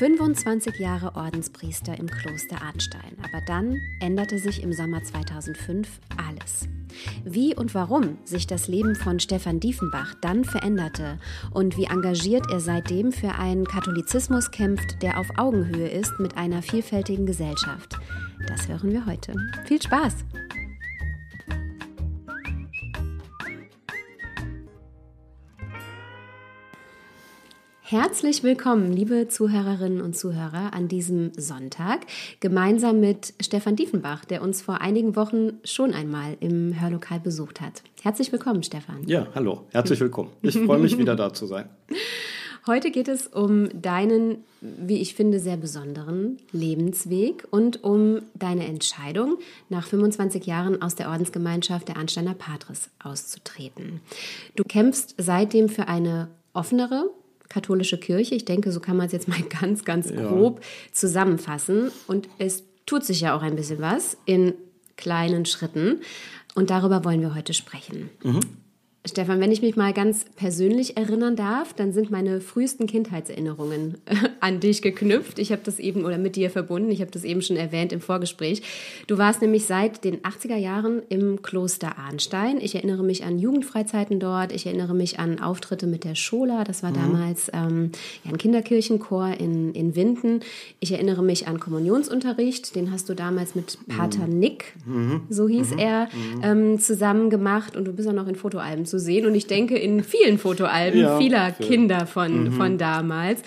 25 Jahre Ordenspriester im Kloster Arnstein, aber dann änderte sich im Sommer 2005 alles. Wie und warum sich das Leben von Stefan Diefenbach dann veränderte und wie engagiert er seitdem für einen Katholizismus kämpft, der auf Augenhöhe ist mit einer vielfältigen Gesellschaft, das hören wir heute. Viel Spaß! Herzlich willkommen, liebe Zuhörerinnen und Zuhörer, an diesem Sonntag, gemeinsam mit Stefan Diefenbach, der uns vor einigen Wochen schon einmal im Hörlokal besucht hat. Herzlich willkommen, Stefan. Ja, hallo, herzlich willkommen. Ich freue mich wieder da zu sein. Heute geht es um deinen, wie ich finde, sehr besonderen Lebensweg und um deine Entscheidung, nach 25 Jahren aus der Ordensgemeinschaft der Ansteiner Patres auszutreten. Du kämpfst seitdem für eine offenere, katholische Kirche. Ich denke, so kann man es jetzt mal ganz, ganz grob ja. zusammenfassen. Und es tut sich ja auch ein bisschen was in kleinen Schritten. Und darüber wollen wir heute sprechen. Mhm. Stefan, wenn ich mich mal ganz persönlich erinnern darf, dann sind meine frühesten Kindheitserinnerungen an dich geknüpft. Ich habe das eben oder mit dir verbunden. Ich habe das eben schon erwähnt im Vorgespräch. Du warst nämlich seit den 80er Jahren im Kloster Arnstein. Ich erinnere mich an Jugendfreizeiten dort. Ich erinnere mich an Auftritte mit der Schola. Das war mhm. damals ähm, ja, ein Kinderkirchenchor in, in Winden. Ich erinnere mich an Kommunionsunterricht. Den hast du damals mit Pater mhm. Nick, mhm. so hieß mhm. er, mhm. ähm, zusammen gemacht. Und du bist auch noch in Fotoalben zu sehen. Und ich denke in vielen Fotoalben ja, vieler für. Kinder von, mhm. von damals.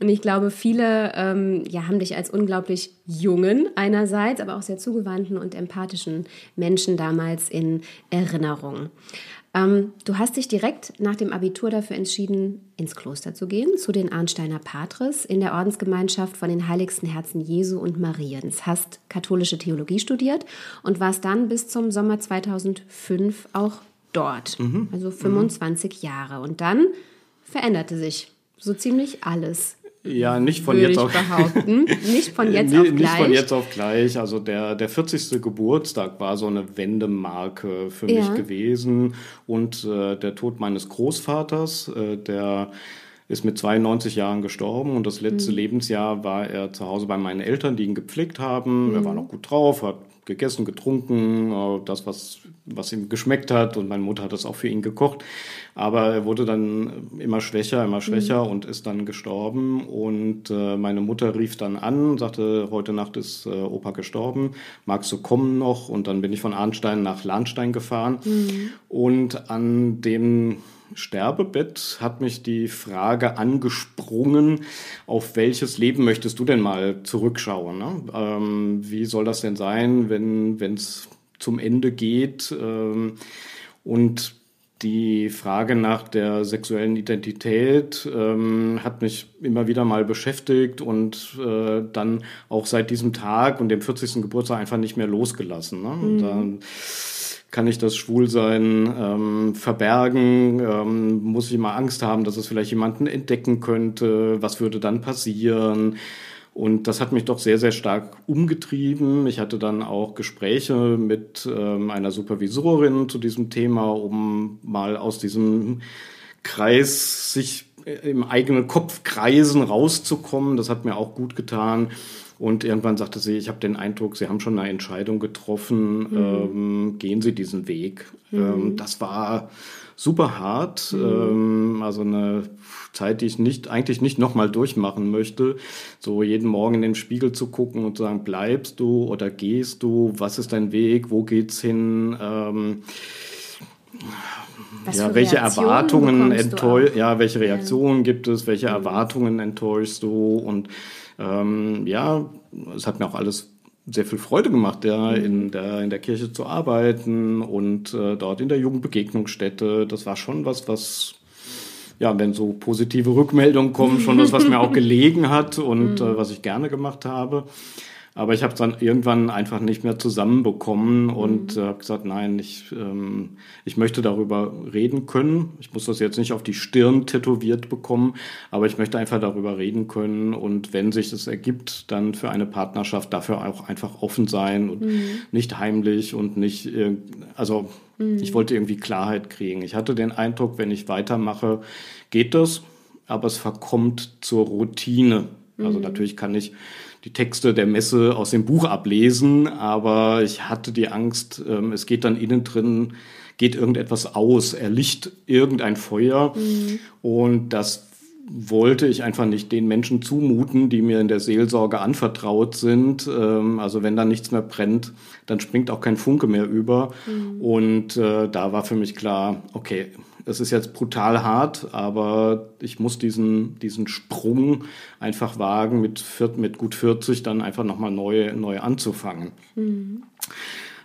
Und ich glaube, viele ähm, ja, haben dich als unglaublich jungen einerseits, aber auch sehr zugewandten und empathischen Menschen damals in Erinnerung. Ähm, du hast dich direkt nach dem Abitur dafür entschieden, ins Kloster zu gehen, zu den Arnsteiner Patres in der Ordensgemeinschaft von den Heiligsten Herzen Jesu und Mariens. Hast katholische Theologie studiert und warst dann bis zum Sommer 2005 auch dort. Mhm. Also 25 mhm. Jahre. Und dann veränderte sich so ziemlich alles. Ja, nicht von jetzt auf behaupten. Nicht von jetzt auf gleich. Nicht von jetzt auf gleich. Also der, der 40. Geburtstag war so eine Wendemarke für ja. mich gewesen. Und äh, der Tod meines Großvaters, äh, der ist mit 92 Jahren gestorben und das letzte mhm. Lebensjahr war er zu Hause bei meinen Eltern, die ihn gepflegt haben. Mhm. Er war noch gut drauf, hat gegessen, getrunken, äh, das, was, was ihm geschmeckt hat. Und meine Mutter hat das auch für ihn gekocht. Aber er wurde dann immer schwächer, immer schwächer mhm. und ist dann gestorben. Und äh, meine Mutter rief dann an, sagte, heute Nacht ist äh, Opa gestorben, magst du kommen noch? Und dann bin ich von Arnstein nach Lahnstein gefahren. Mhm. Und an dem Sterbebett hat mich die Frage angesprungen, auf welches Leben möchtest du denn mal zurückschauen? Ne? Ähm, wie soll das denn sein, wenn es zum Ende geht? Ähm, und die Frage nach der sexuellen Identität ähm, hat mich immer wieder mal beschäftigt und äh, dann auch seit diesem Tag und dem 40. Geburtstag einfach nicht mehr losgelassen. Ne? Mhm. Kann ich das Schwulsein ähm, verbergen? Ähm, muss ich immer Angst haben, dass es vielleicht jemanden entdecken könnte? Was würde dann passieren? Und das hat mich doch sehr, sehr stark umgetrieben. Ich hatte dann auch Gespräche mit ähm, einer Supervisorin zu diesem Thema, um mal aus diesem Kreis sich im eigenen Kopf kreisen rauszukommen. Das hat mir auch gut getan. Und irgendwann sagte sie, ich habe den Eindruck, Sie haben schon eine Entscheidung getroffen, mhm. ähm, gehen Sie diesen Weg. Mhm. Ähm, das war super hart, mhm. ähm, also eine Zeit, die ich nicht, eigentlich nicht nochmal durchmachen möchte. So jeden Morgen in den Spiegel zu gucken und zu sagen, bleibst du oder gehst du, was ist dein Weg, wo geht's hin? Ähm, ja, welche Erwartungen enttäuschst ja, welche Reaktionen ja. gibt es, welche mhm. Erwartungen enttäuschst du und ähm, ja, es hat mir auch alles sehr viel Freude gemacht, ja, mhm. in der, in der Kirche zu arbeiten und äh, dort in der Jugendbegegnungsstätte. Das war schon was, was, ja, wenn so positive Rückmeldungen kommen, schon was, was mir auch gelegen hat und mhm. äh, was ich gerne gemacht habe. Aber ich habe es dann irgendwann einfach nicht mehr zusammenbekommen und mhm. äh, habe gesagt, nein, ich, ähm, ich möchte darüber reden können. Ich muss das jetzt nicht auf die Stirn tätowiert bekommen, aber ich möchte einfach darüber reden können und wenn sich das ergibt, dann für eine Partnerschaft dafür auch einfach offen sein und mhm. nicht heimlich und nicht, also mhm. ich wollte irgendwie Klarheit kriegen. Ich hatte den Eindruck, wenn ich weitermache, geht das, aber es verkommt zur Routine. Also mhm. natürlich kann ich die Texte der Messe aus dem Buch ablesen, aber ich hatte die Angst, ähm, es geht dann innen drin, geht irgendetwas aus, erlicht irgendein Feuer mhm. und das wollte ich einfach nicht den Menschen zumuten, die mir in der Seelsorge anvertraut sind. Ähm, also wenn da nichts mehr brennt, dann springt auch kein Funke mehr über. Mhm. Und äh, da war für mich klar, okay, es ist jetzt brutal hart, aber ich muss diesen, diesen Sprung einfach wagen, mit, mit gut 40 dann einfach nochmal neu, neu anzufangen. Mhm.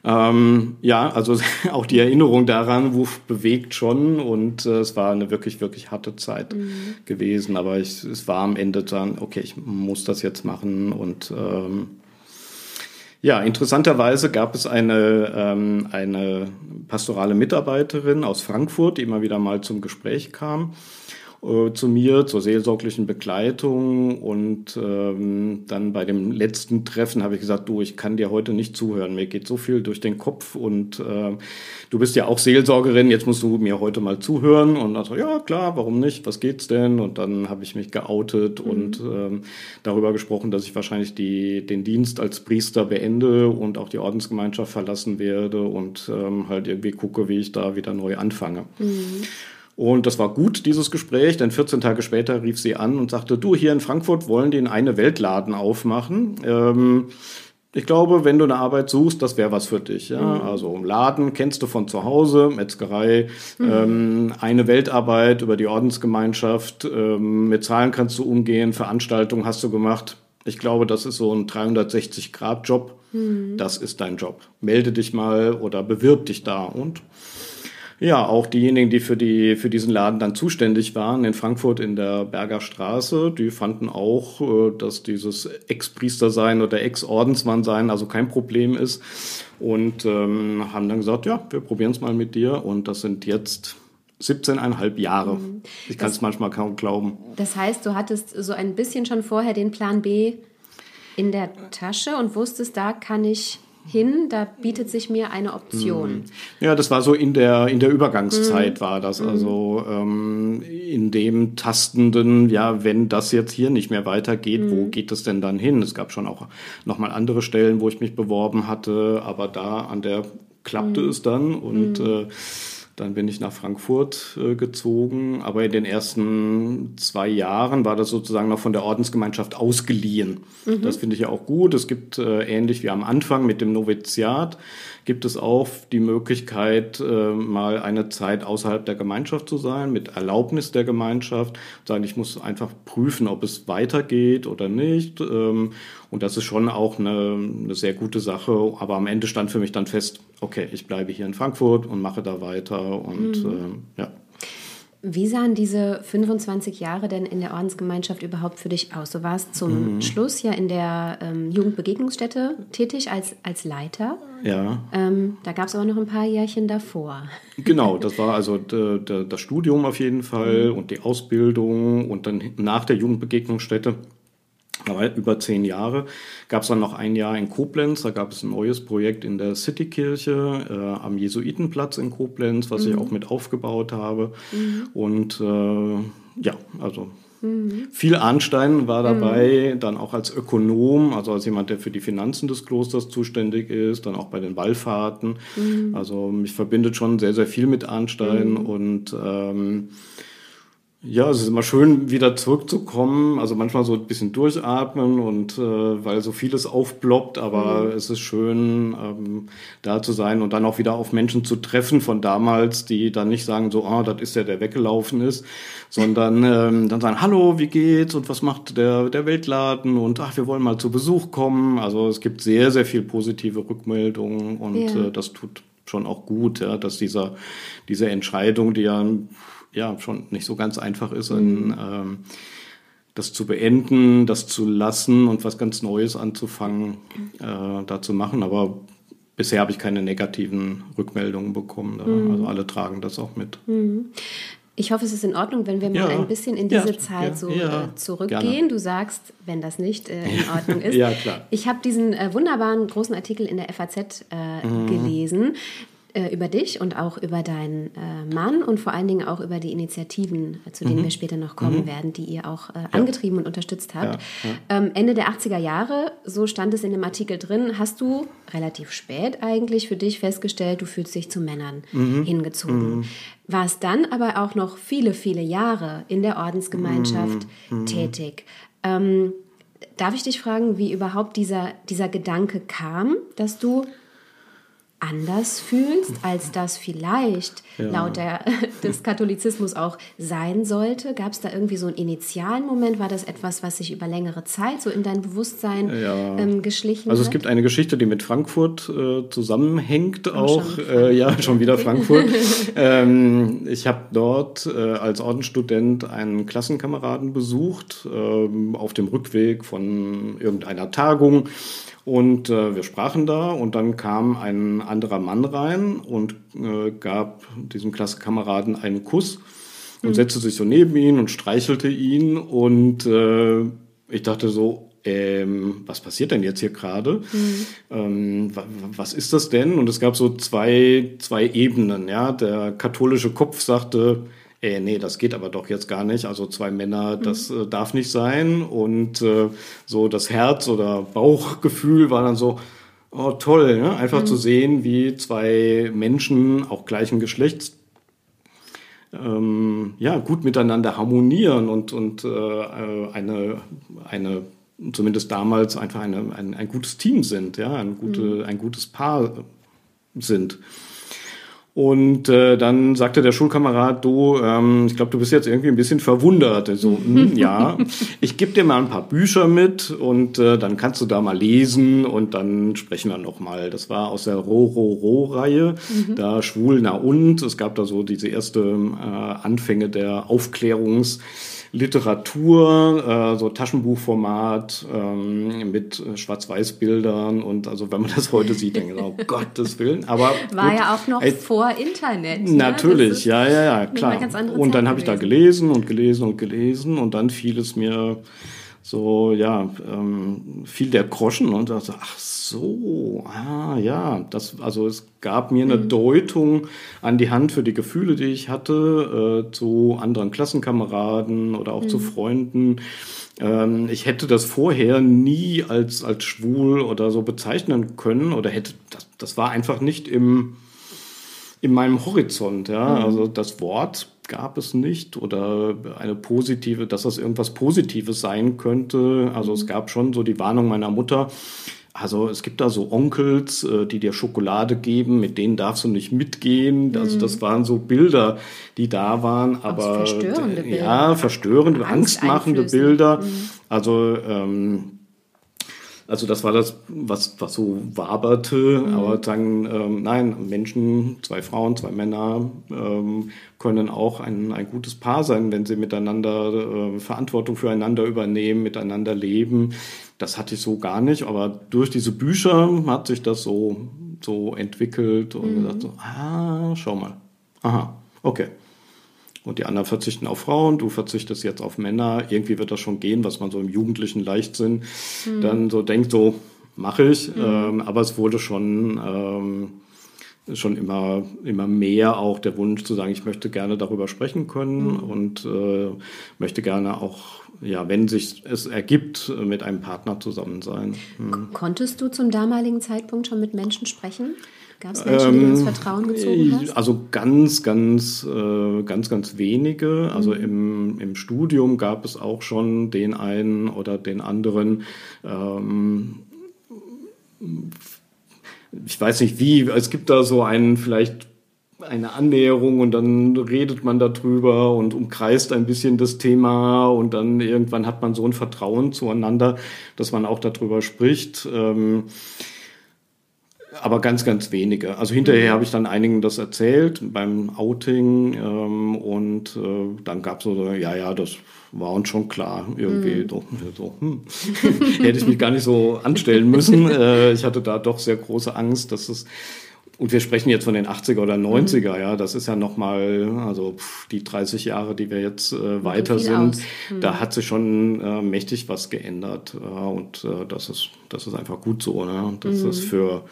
Ähm, ja, also auch die Erinnerung daran Wuf bewegt schon und äh, es war eine wirklich, wirklich harte Zeit mhm. gewesen, aber ich, es war am Ende dann, okay, ich muss das jetzt machen und ähm, ja, interessanterweise gab es eine, ähm, eine pastorale Mitarbeiterin aus Frankfurt, die immer wieder mal zum Gespräch kam äh, zu mir zur seelsorglichen Begleitung und ähm, dann bei dem letzten Treffen habe ich gesagt, du, ich kann dir heute nicht zuhören, mir geht so viel durch den Kopf und äh, du bist ja auch Seelsorgerin, jetzt musst du mir heute mal zuhören und dann so, ja klar, warum nicht, was geht's denn? Und dann habe ich mich geoutet mhm. und ähm, darüber gesprochen, dass ich wahrscheinlich die, den Dienst als Priester beende und auch die Ordensgemeinschaft verlassen werde und ähm, halt irgendwie gucke, wie ich da wieder neu anfange. Mhm. Und das war gut, dieses Gespräch, denn 14 Tage später rief sie an und sagte, du, hier in Frankfurt wollen die eine Weltladen aufmachen. Ähm, ich glaube, wenn du eine Arbeit suchst, das wäre was für dich. Ja? Mhm. Also Laden kennst du von zu Hause, Metzgerei, mhm. ähm, eine Weltarbeit über die Ordensgemeinschaft, ähm, mit Zahlen kannst du umgehen, Veranstaltungen hast du gemacht. Ich glaube, das ist so ein 360-Grad-Job. Mhm. Das ist dein Job. Melde dich mal oder bewirb dich da und ja, auch diejenigen, die für, die, für diesen Laden dann zuständig waren in Frankfurt in der Berger Straße, die fanden auch, äh, dass dieses Ex-Priester sein oder Ex-Ordensmann sein also kein Problem ist und ähm, haben dann gesagt, ja, wir probieren es mal mit dir und das sind jetzt 17,5 Jahre. Mhm. Ich kann es manchmal kaum glauben. Das heißt, du hattest so ein bisschen schon vorher den Plan B in der Tasche und wusstest, da kann ich hin, da bietet sich mir eine Option. Mhm. Ja, das war so in der, in der Übergangszeit mhm. war das. Also ähm, in dem Tastenden, ja, wenn das jetzt hier nicht mehr weitergeht, mhm. wo geht es denn dann hin? Es gab schon auch nochmal andere Stellen, wo ich mich beworben hatte, aber da an der klappte mhm. es dann und mhm. äh, dann bin ich nach Frankfurt äh, gezogen, aber in den ersten zwei Jahren war das sozusagen noch von der Ordensgemeinschaft ausgeliehen. Mhm. Das finde ich ja auch gut. Es gibt äh, ähnlich wie am Anfang mit dem Noviziat gibt es auch die Möglichkeit, äh, mal eine Zeit außerhalb der Gemeinschaft zu sein, mit Erlaubnis der Gemeinschaft. Sagen, ich muss einfach prüfen, ob es weitergeht oder nicht. Ähm, und das ist schon auch eine, eine sehr gute Sache. Aber am Ende stand für mich dann fest, okay, ich bleibe hier in Frankfurt und mache da weiter. Und mhm. äh, ja. Wie sahen diese 25 Jahre denn in der Ordensgemeinschaft überhaupt für dich aus? Du warst zum mhm. Schluss ja in der ähm, Jugendbegegnungsstätte tätig als, als Leiter. Ja. Ähm, da gab es aber noch ein paar Jährchen davor. Genau, das war also das Studium auf jeden Fall mhm. und die Ausbildung und dann nach der Jugendbegegnungsstätte über zehn Jahre. Gab es dann noch ein Jahr in Koblenz, da gab es ein neues Projekt in der Citykirche äh, am Jesuitenplatz in Koblenz, was mhm. ich auch mit aufgebaut habe. Mhm. Und äh, ja, also Mhm. Viel Arnstein war dabei, mhm. dann auch als Ökonom, also als jemand, der für die Finanzen des Klosters zuständig ist, dann auch bei den Wallfahrten. Mhm. Also mich verbindet schon sehr, sehr viel mit Arnstein mhm. und ähm, ja, es ist immer schön, wieder zurückzukommen. Also manchmal so ein bisschen durchatmen und äh, weil so vieles aufploppt, aber mhm. es ist schön, ähm, da zu sein und dann auch wieder auf Menschen zu treffen von damals, die dann nicht sagen so, ah, das ist der, der weggelaufen ist, sondern ähm, dann sagen, hallo, wie geht's und was macht der, der Weltladen und ach, wir wollen mal zu Besuch kommen. Also es gibt sehr, sehr viel positive Rückmeldungen und ja. äh, das tut schon auch gut, ja, dass dieser, diese Entscheidung, die ja ja schon nicht so ganz einfach ist, mhm. in, ähm, das zu beenden, das zu lassen und was ganz Neues anzufangen, äh, da zu machen. Aber bisher habe ich keine negativen Rückmeldungen bekommen. Mhm. Also alle tragen das auch mit. Mhm. Ich hoffe, es ist in Ordnung, wenn wir mal ja. ein bisschen in diese ja, Zeit so ja, äh, zurückgehen. Gerne. Du sagst, wenn das nicht äh, in Ordnung ist. ja, klar. Ich habe diesen äh, wunderbaren großen Artikel in der FAZ äh, mhm. gelesen äh, über dich und auch über deinen äh, Mann und vor allen Dingen auch über die Initiativen, zu denen mhm. wir später noch kommen mhm. werden, die ihr auch angetrieben und unterstützt habt. Ähm, Ende der 80er Jahre, so stand es in dem Artikel drin, hast du relativ spät eigentlich für dich festgestellt, du fühlst dich zu Männern mhm. hingezogen. Mhm warst dann aber auch noch viele, viele Jahre in der Ordensgemeinschaft mm, tätig. Ähm, darf ich dich fragen, wie überhaupt dieser, dieser Gedanke kam, dass du anders fühlst, als das vielleicht ja. laut der, des Katholizismus auch sein sollte? Gab es da irgendwie so einen initialen Moment? War das etwas, was sich über längere Zeit so in dein Bewusstsein ja. ähm, geschlichen Also es gibt eine Geschichte, die mit Frankfurt äh, zusammenhängt auch. auch. Äh, ja, schon wieder Frankfurt. ähm, ich habe dort äh, als Ordensstudent einen Klassenkameraden besucht ähm, auf dem Rückweg von irgendeiner Tagung und äh, wir sprachen da und dann kam ein anderer Mann rein und äh, gab diesem Klassenkameraden einen Kuss und mhm. setzte sich so neben ihn und streichelte ihn. Und äh, ich dachte so, ähm, was passiert denn jetzt hier gerade? Mhm. Ähm, was ist das denn? Und es gab so zwei, zwei Ebenen. Ja? Der katholische Kopf sagte, äh, nee, das geht aber doch jetzt gar nicht. Also zwei Männer, das mhm. äh, darf nicht sein. Und äh, so das Herz- oder Bauchgefühl war dann so, oh toll, ne? einfach mhm. zu sehen, wie zwei Menschen, auch gleichen Geschlechts, ähm, ja, gut miteinander harmonieren und, und äh, eine, eine, zumindest damals einfach eine, ein, ein gutes Team sind, ja, ein, gute, mhm. ein gutes Paar sind. Und äh, dann sagte der Schulkamerad, du, ähm, ich glaube, du bist jetzt irgendwie ein bisschen verwundert. So, hm, ja, ich gebe dir mal ein paar Bücher mit und äh, dann kannst du da mal lesen und dann sprechen wir nochmal. Das war aus der Ro-Ro-Ro-Reihe, mhm. da Schwul na und. Es gab da so diese erste äh, Anfänge der Aufklärungs- Literatur, äh, so Taschenbuchformat ähm, mit Schwarz-Weiß-Bildern und also wenn man das heute sieht, denkt man, oh Gottes Willen. Aber war gut, ja auch noch ey, vor Internet. Ne? Natürlich, ja, ja, ja, klar. Und dann habe ich da gelesen und gelesen und gelesen und dann fiel es mir so, ja, ähm, fiel der Groschen und dachte, ach so, ah ja, das, also es gab mir eine mhm. Deutung an die Hand für die Gefühle, die ich hatte, äh, zu anderen Klassenkameraden oder auch mhm. zu Freunden. Ähm, ich hätte das vorher nie als, als schwul oder so bezeichnen können oder hätte, das, das war einfach nicht im, in meinem Horizont, ja, mhm. also das Wort gab es nicht oder eine positive, dass das irgendwas Positives sein könnte. Also es mhm. gab schon so die Warnung meiner Mutter. Also es gibt da so Onkels, äh, die dir Schokolade geben, mit denen darfst du nicht mitgehen. Also das waren so Bilder, die da waren, aber verstörende Bilder. ja, verstörende, angstmachende Bilder. Mhm. Also ähm, also das war das, was, was so waberte. Mhm. Aber dann, ähm, nein, Menschen, zwei Frauen, zwei Männer ähm, können auch ein, ein gutes Paar sein, wenn sie miteinander äh, Verantwortung füreinander übernehmen, miteinander leben. Das hatte ich so gar nicht. Aber durch diese Bücher hat sich das so, so entwickelt und mhm. gesagt so, ah, schau mal. Aha, okay und die anderen verzichten auf Frauen, du verzichtest jetzt auf Männer. Irgendwie wird das schon gehen, was man so im jugendlichen Leichtsinn mhm. dann so denkt, so mache ich. Mhm. Ähm, aber es wurde schon, ähm, schon immer, immer mehr auch der Wunsch zu sagen, ich möchte gerne darüber sprechen können mhm. und äh, möchte gerne auch ja, wenn sich es ergibt, mit einem Partner zusammen sein. Hm. Konntest du zum damaligen Zeitpunkt schon mit Menschen sprechen? Gab es Menschen, die du ins ähm, Vertrauen gezogen hast? Also ganz, ganz, äh, ganz, ganz wenige. Also mhm. im, im Studium gab es auch schon den einen oder den anderen. Ähm, ich weiß nicht wie, es gibt da so einen vielleicht eine Annäherung und dann redet man darüber und umkreist ein bisschen das Thema und dann irgendwann hat man so ein Vertrauen zueinander, dass man auch darüber spricht. Ähm, aber ganz, ganz wenige. Also hinterher mhm. habe ich dann einigen das erzählt beim Outing ähm, und äh, dann gab es so, ja, ja, das war uns schon klar irgendwie. Mhm. So, so hm. Hätte ich mich gar nicht so anstellen müssen. Äh, ich hatte da doch sehr große Angst, dass es und wir sprechen jetzt von den 80er oder 90er, mhm. ja, das ist ja nochmal, also pff, die 30 Jahre, die wir jetzt äh, weiter sind, mhm. da hat sich schon äh, mächtig was geändert. Äh, und äh, das, ist, das ist einfach gut so, ne? dass mhm. das für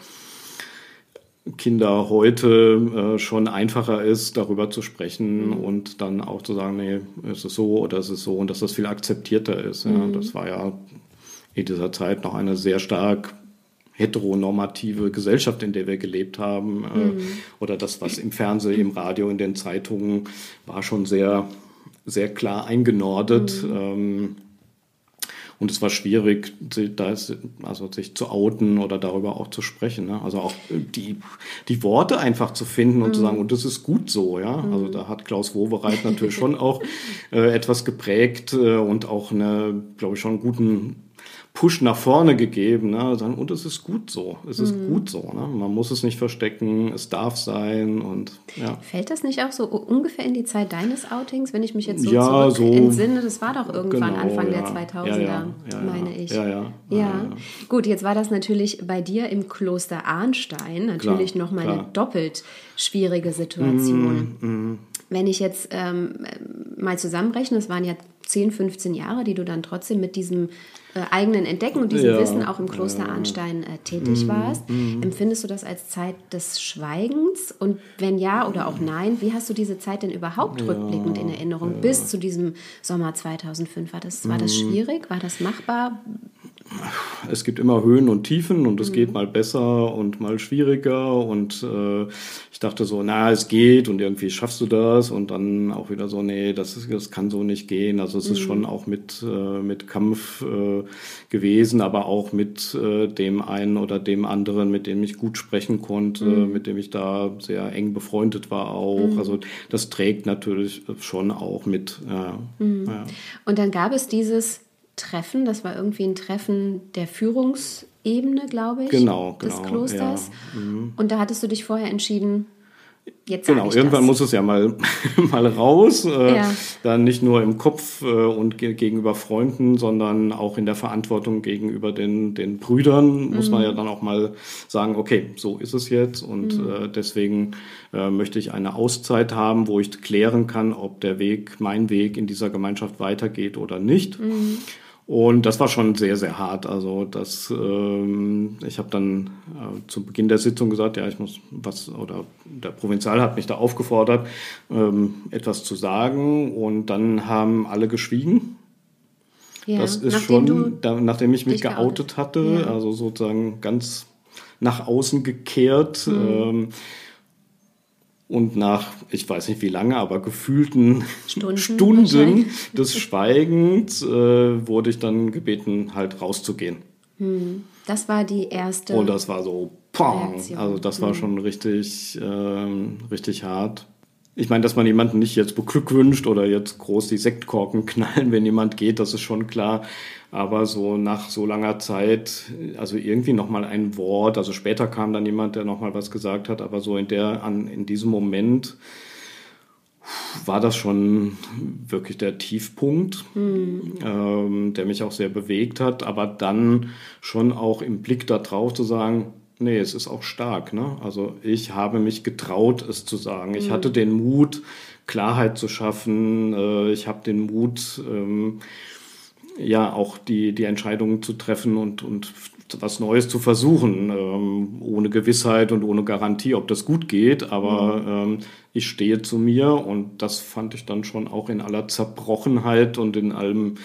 Kinder heute äh, schon einfacher ist, darüber zu sprechen mhm. und dann auch zu sagen, nee, es ist so oder es ist so und dass das viel akzeptierter ist. Ja. Mhm. Das war ja in dieser Zeit noch eine sehr stark heteronormative Gesellschaft, in der wir gelebt haben. Äh, mhm. Oder das, was im Fernsehen, im Radio, in den Zeitungen war schon sehr, sehr klar eingenordet. Mhm. Ähm, und es war schwierig, also sich zu outen oder darüber auch zu sprechen. Ne? Also auch die, die Worte einfach zu finden und mhm. zu sagen, und das ist gut so, ja. Mhm. Also da hat Klaus Wowereit natürlich schon auch äh, etwas geprägt äh, und auch eine, glaube ich, schon einen guten Push nach vorne gegeben. Ne? Sagen, und es ist gut so. Es ist mhm. gut so. Ne? Man muss es nicht verstecken. Es darf sein. Und, ja. Fällt das nicht auch so ungefähr in die Zeit deines Outings, wenn ich mich jetzt so ja, zurück so, entsinne? Das war doch irgendwann genau, Anfang ja. der 2000er, ja, meine ich. Ja ja, Gut, jetzt war das natürlich bei dir im Kloster Arnstein natürlich nochmal eine doppelt schwierige Situation. Mhm, mhm. Wenn ich jetzt ähm, mal zusammenrechne, es waren ja 10, 15 Jahre, die du dann trotzdem mit diesem äh, eigenen Entdecken und diesem ja, Wissen auch im Kloster ja. Arnstein äh, tätig mhm, warst. Mhm. Empfindest du das als Zeit des Schweigens? Und wenn ja oder auch nein, wie hast du diese Zeit denn überhaupt ja, rückblickend in Erinnerung bis zu diesem Sommer 2005? War das, war das mhm. schwierig? War das machbar? Es gibt immer Höhen und Tiefen und es mhm. geht mal besser und mal schwieriger und äh, ich dachte so, na, es geht und irgendwie schaffst du das und dann auch wieder so, nee, das, ist, das kann so nicht gehen. Also es mhm. ist schon auch mit, äh, mit Kampf äh, gewesen, aber auch mit äh, dem einen oder dem anderen, mit dem ich gut sprechen konnte, mhm. mit dem ich da sehr eng befreundet war auch. Mhm. Also das trägt natürlich schon auch mit. Ja, mhm. ja. Und dann gab es dieses Treffen. Das war irgendwie ein Treffen der Führungsebene, glaube ich, genau, des genau, Klosters. Ja. Mhm. Und da hattest du dich vorher entschieden, Jetzt genau, irgendwann das. muss es ja mal, mal raus. Äh, ja. Dann nicht nur im Kopf äh, und ge gegenüber Freunden, sondern auch in der Verantwortung gegenüber den, den Brüdern muss mhm. man ja dann auch mal sagen, okay, so ist es jetzt. Und mhm. äh, deswegen äh, möchte ich eine Auszeit haben, wo ich klären kann, ob der Weg, mein Weg in dieser Gemeinschaft weitergeht oder nicht. Mhm. Und das war schon sehr, sehr hart. Also das, ähm, ich habe dann äh, zu Beginn der Sitzung gesagt, ja, ich muss was, oder der Provinzial hat mich da aufgefordert, ähm, etwas zu sagen. Und dann haben alle geschwiegen. Ja, das ist schon, da, nachdem ich mich geoutet hatte, ja. also sozusagen ganz nach außen gekehrt. Mhm. Ähm, und nach, ich weiß nicht wie lange, aber gefühlten Stunden, Stunden des Schweigens äh, wurde ich dann gebeten, halt rauszugehen. Hm. Das war die erste. Und das war so, pong, also das war hm. schon richtig, äh, richtig hart. Ich meine, dass man jemanden nicht jetzt beglückwünscht oder jetzt groß die Sektkorken knallen, wenn jemand geht, das ist schon klar. Aber so nach so langer Zeit, also irgendwie nochmal ein Wort, also später kam dann jemand, der nochmal was gesagt hat, aber so in der, an, in diesem Moment war das schon wirklich der Tiefpunkt, mhm. ähm, der mich auch sehr bewegt hat, aber dann schon auch im Blick darauf zu sagen, nee, es ist auch stark. Ne? Also ich habe mich getraut, es zu sagen. Ich mhm. hatte den Mut, Klarheit zu schaffen. Äh, ich habe den Mut, ähm, ja, auch die, die Entscheidungen zu treffen und, und was Neues zu versuchen, ähm, ohne Gewissheit und ohne Garantie, ob das gut geht. Aber mhm. ähm, ich stehe zu mir und das fand ich dann schon auch in aller Zerbrochenheit und in allem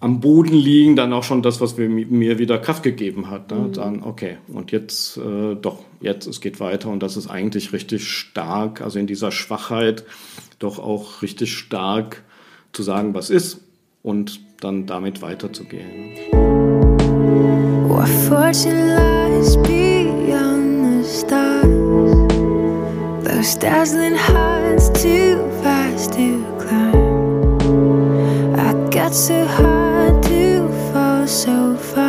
am Boden liegen, dann auch schon das, was mir wieder Kraft gegeben hat. Ne? Mhm. Dann, okay, und jetzt äh, doch, jetzt, es geht weiter und das ist eigentlich richtig stark, also in dieser Schwachheit doch auch richtig stark zu sagen, was ist und dann damit weiterzugehen. What fortune lies beyond the stars Those dazzling heights too fast to climb I got so high so far,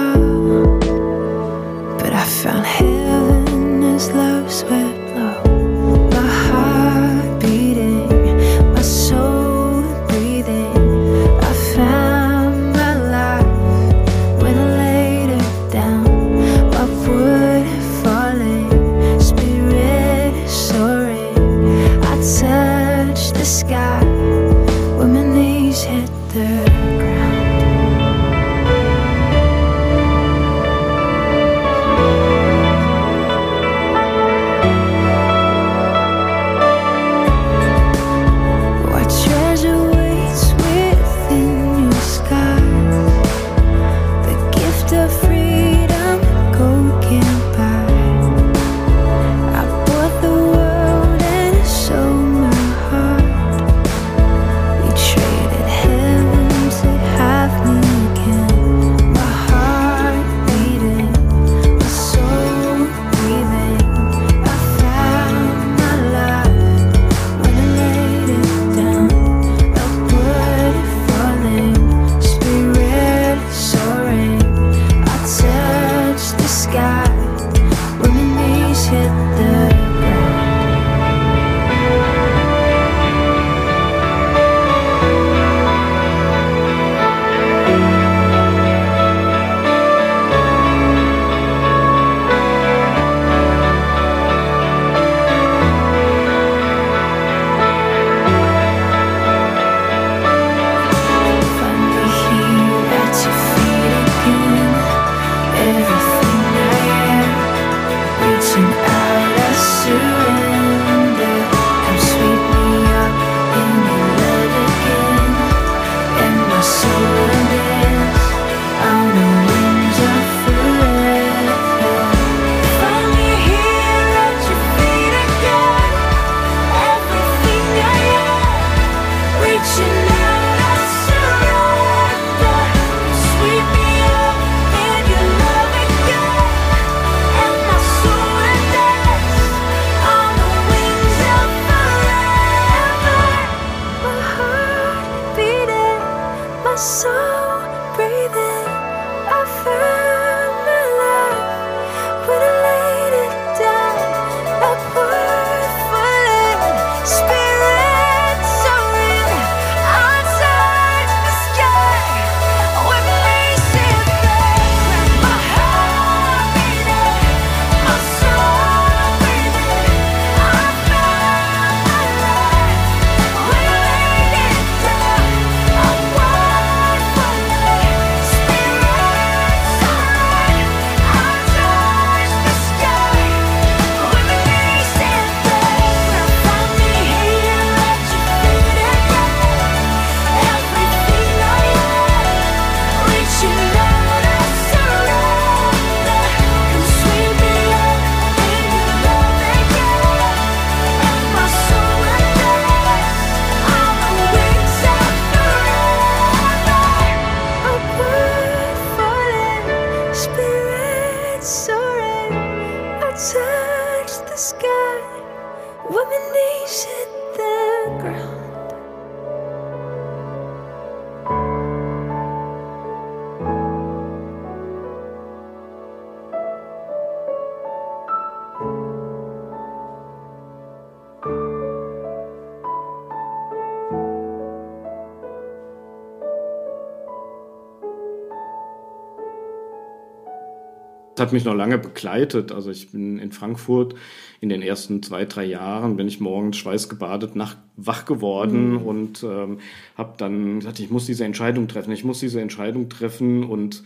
hat mich noch lange begleitet. Also ich bin in Frankfurt in den ersten zwei, drei Jahren bin ich morgens schweißgebadet nach, wach geworden mhm. und ähm, habe dann gesagt, ich muss diese Entscheidung treffen, ich muss diese Entscheidung treffen und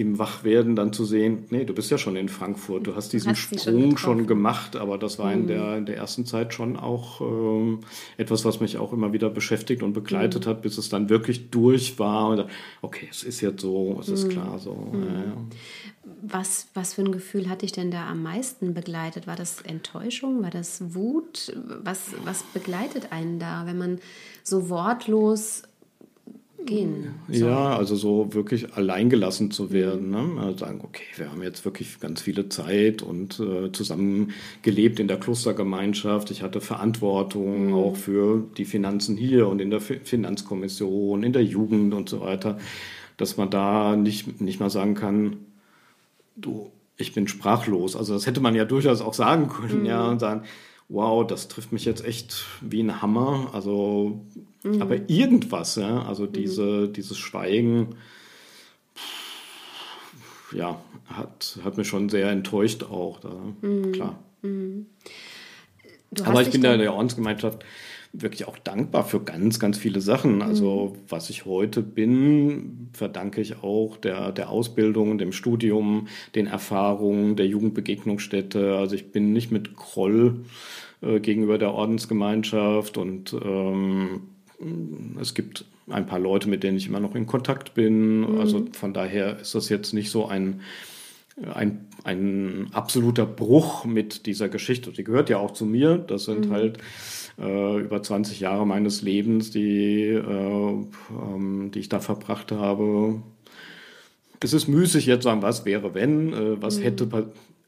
im Wachwerden dann zu sehen, nee, du bist ja schon in Frankfurt, du hast diesen hast Sprung schon, schon, gemacht, aber das war mhm. in, der, in der ersten Zeit schon auch ähm, etwas, was mich auch immer wieder beschäftigt und begleitet mhm. hat, bis es dann wirklich durch war. Und, okay, es ist jetzt so, es ist mhm. klar so. Mhm. Ja. Was, was für ein Gefühl hatte ich denn da am meisten begleitet? War das Enttäuschung? War das Wut? Was, was begleitet einen da, wenn man so wortlos gehen soll? Ja, also so wirklich alleingelassen zu werden. Ne? Also sagen, okay, wir haben jetzt wirklich ganz viele Zeit und äh, zusammen gelebt in der Klostergemeinschaft. Ich hatte Verantwortung mhm. auch für die Finanzen hier und in der Finanzkommission, in der Jugend und so weiter, dass man da nicht, nicht mal sagen kann, du, ich bin sprachlos. Also das hätte man ja durchaus auch sagen können, mhm. ja, und sagen, wow, das trifft mich jetzt echt wie ein Hammer. Also, mhm. aber irgendwas, ja, also mhm. diese, dieses Schweigen, ja, hat, hat mich schon sehr enttäuscht auch, da, mhm. klar. Mhm. Aber ich bin da in der Ordensgemeinschaft wirklich auch dankbar für ganz, ganz viele Sachen. Also mhm. was ich heute bin, verdanke ich auch der, der Ausbildung, dem Studium, den Erfahrungen der Jugendbegegnungsstätte. Also ich bin nicht mit Kroll äh, gegenüber der Ordensgemeinschaft und ähm, es gibt ein paar Leute, mit denen ich immer noch in Kontakt bin. Mhm. Also von daher ist das jetzt nicht so ein, ein, ein absoluter Bruch mit dieser Geschichte. Die gehört ja auch zu mir. Das sind mhm. halt äh, über 20 Jahre meines Lebens, die, äh, ähm, die ich da verbracht habe. Es ist müßig jetzt sagen, was wäre, wenn, äh, was mhm. hätte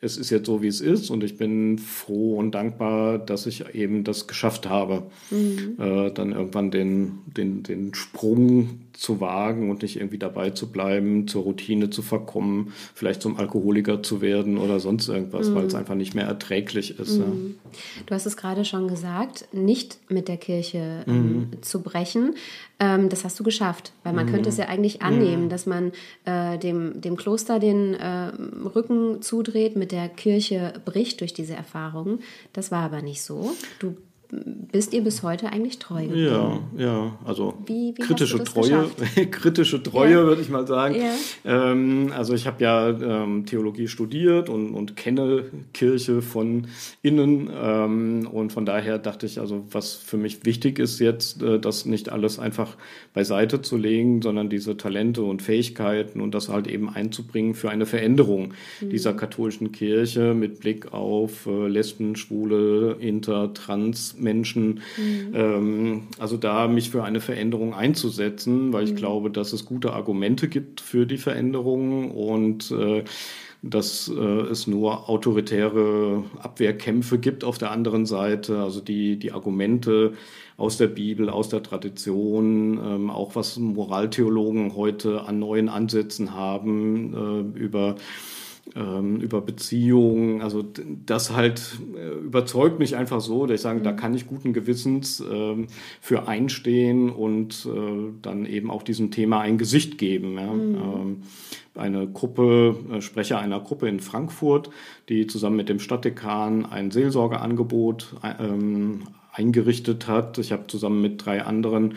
es ist jetzt so, wie es ist und ich bin froh und dankbar, dass ich eben das geschafft habe, mhm. äh, dann irgendwann den, den, den Sprung zu wagen und nicht irgendwie dabei zu bleiben, zur Routine zu verkommen, vielleicht zum Alkoholiker zu werden oder sonst irgendwas, mhm. weil es einfach nicht mehr erträglich ist. Mhm. Ja. Du hast es gerade schon gesagt, nicht mit der Kirche ähm, mhm. zu brechen. Ähm, das hast du geschafft, weil man könnte es ja eigentlich mhm. annehmen, dass man äh, dem, dem Kloster den äh, Rücken zudreht, mit der Kirche bricht durch diese Erfahrung. Das war aber nicht so. Du bist ihr bis heute eigentlich treu geblieben. Ja, ja, also wie, wie kritische Treue, kritische Treue ja. würde ich mal sagen. Ja. Ähm, also ich habe ja ähm, Theologie studiert und, und kenne Kirche von innen ähm, und von daher dachte ich, also was für mich wichtig ist jetzt, äh, das nicht alles einfach beiseite zu legen, sondern diese Talente und Fähigkeiten und das halt eben einzubringen für eine Veränderung mhm. dieser katholischen Kirche mit Blick auf äh, Lesben, Schwule, Inter, Trans Menschen. Mhm. Ähm, also da mich für eine Veränderung einzusetzen, weil ich mhm. glaube, dass es gute Argumente gibt für die Veränderung und äh, dass äh, es nur autoritäre Abwehrkämpfe gibt auf der anderen Seite. Also die, die Argumente aus der Bibel, aus der Tradition, ähm, auch was Moraltheologen heute an neuen Ansätzen haben äh, über ähm, über Beziehungen. Also das halt äh, überzeugt mich einfach so, dass ich sage, mhm. da kann ich guten Gewissens ähm, für einstehen und äh, dann eben auch diesem Thema ein Gesicht geben. Ja. Mhm. Ähm, eine Gruppe, äh, Sprecher einer Gruppe in Frankfurt, die zusammen mit dem Stadtdekan ein Seelsorgeangebot ähm, eingerichtet hat. Ich habe zusammen mit drei anderen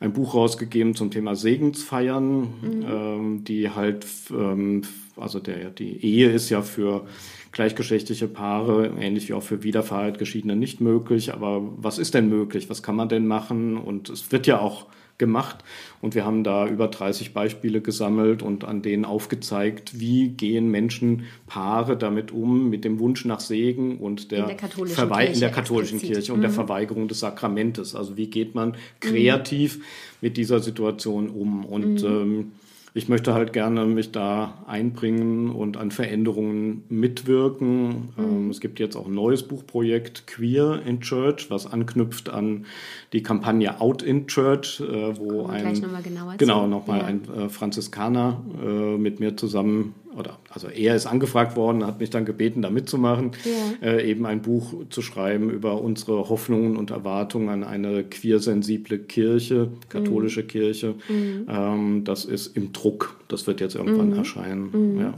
ein Buch rausgegeben zum Thema Segensfeiern, mhm. ähm, die halt ähm, also der, die Ehe ist ja für gleichgeschlechtliche Paare, ähnlich wie auch für wiederverheirat Geschiedene, nicht möglich. Aber was ist denn möglich? Was kann man denn machen? Und es wird ja auch gemacht. Und wir haben da über 30 Beispiele gesammelt und an denen aufgezeigt, wie gehen Menschen, Paare damit um, mit dem Wunsch nach Segen und der, in der katholischen, Kirche, in der katholischen Kirche und mhm. der Verweigerung des Sakramentes. Also wie geht man kreativ mhm. mit dieser Situation um? Und mhm. ähm, ich möchte halt gerne mich da einbringen und an Veränderungen mitwirken. Mhm. Ähm, es gibt jetzt auch ein neues Buchprojekt Queer in Church, was anknüpft an die Kampagne Out in Church, äh, wo ein noch genau nochmal ja. ein äh, Franziskaner äh, mit mir zusammen oder also er ist angefragt worden, hat mich dann gebeten, da mitzumachen, ja. äh, eben ein Buch zu schreiben über unsere Hoffnungen und Erwartungen an eine queersensible Kirche, katholische mhm. Kirche. Mhm. Ähm, das ist im Druck. Das wird jetzt irgendwann mhm. erscheinen. Mhm. Ja.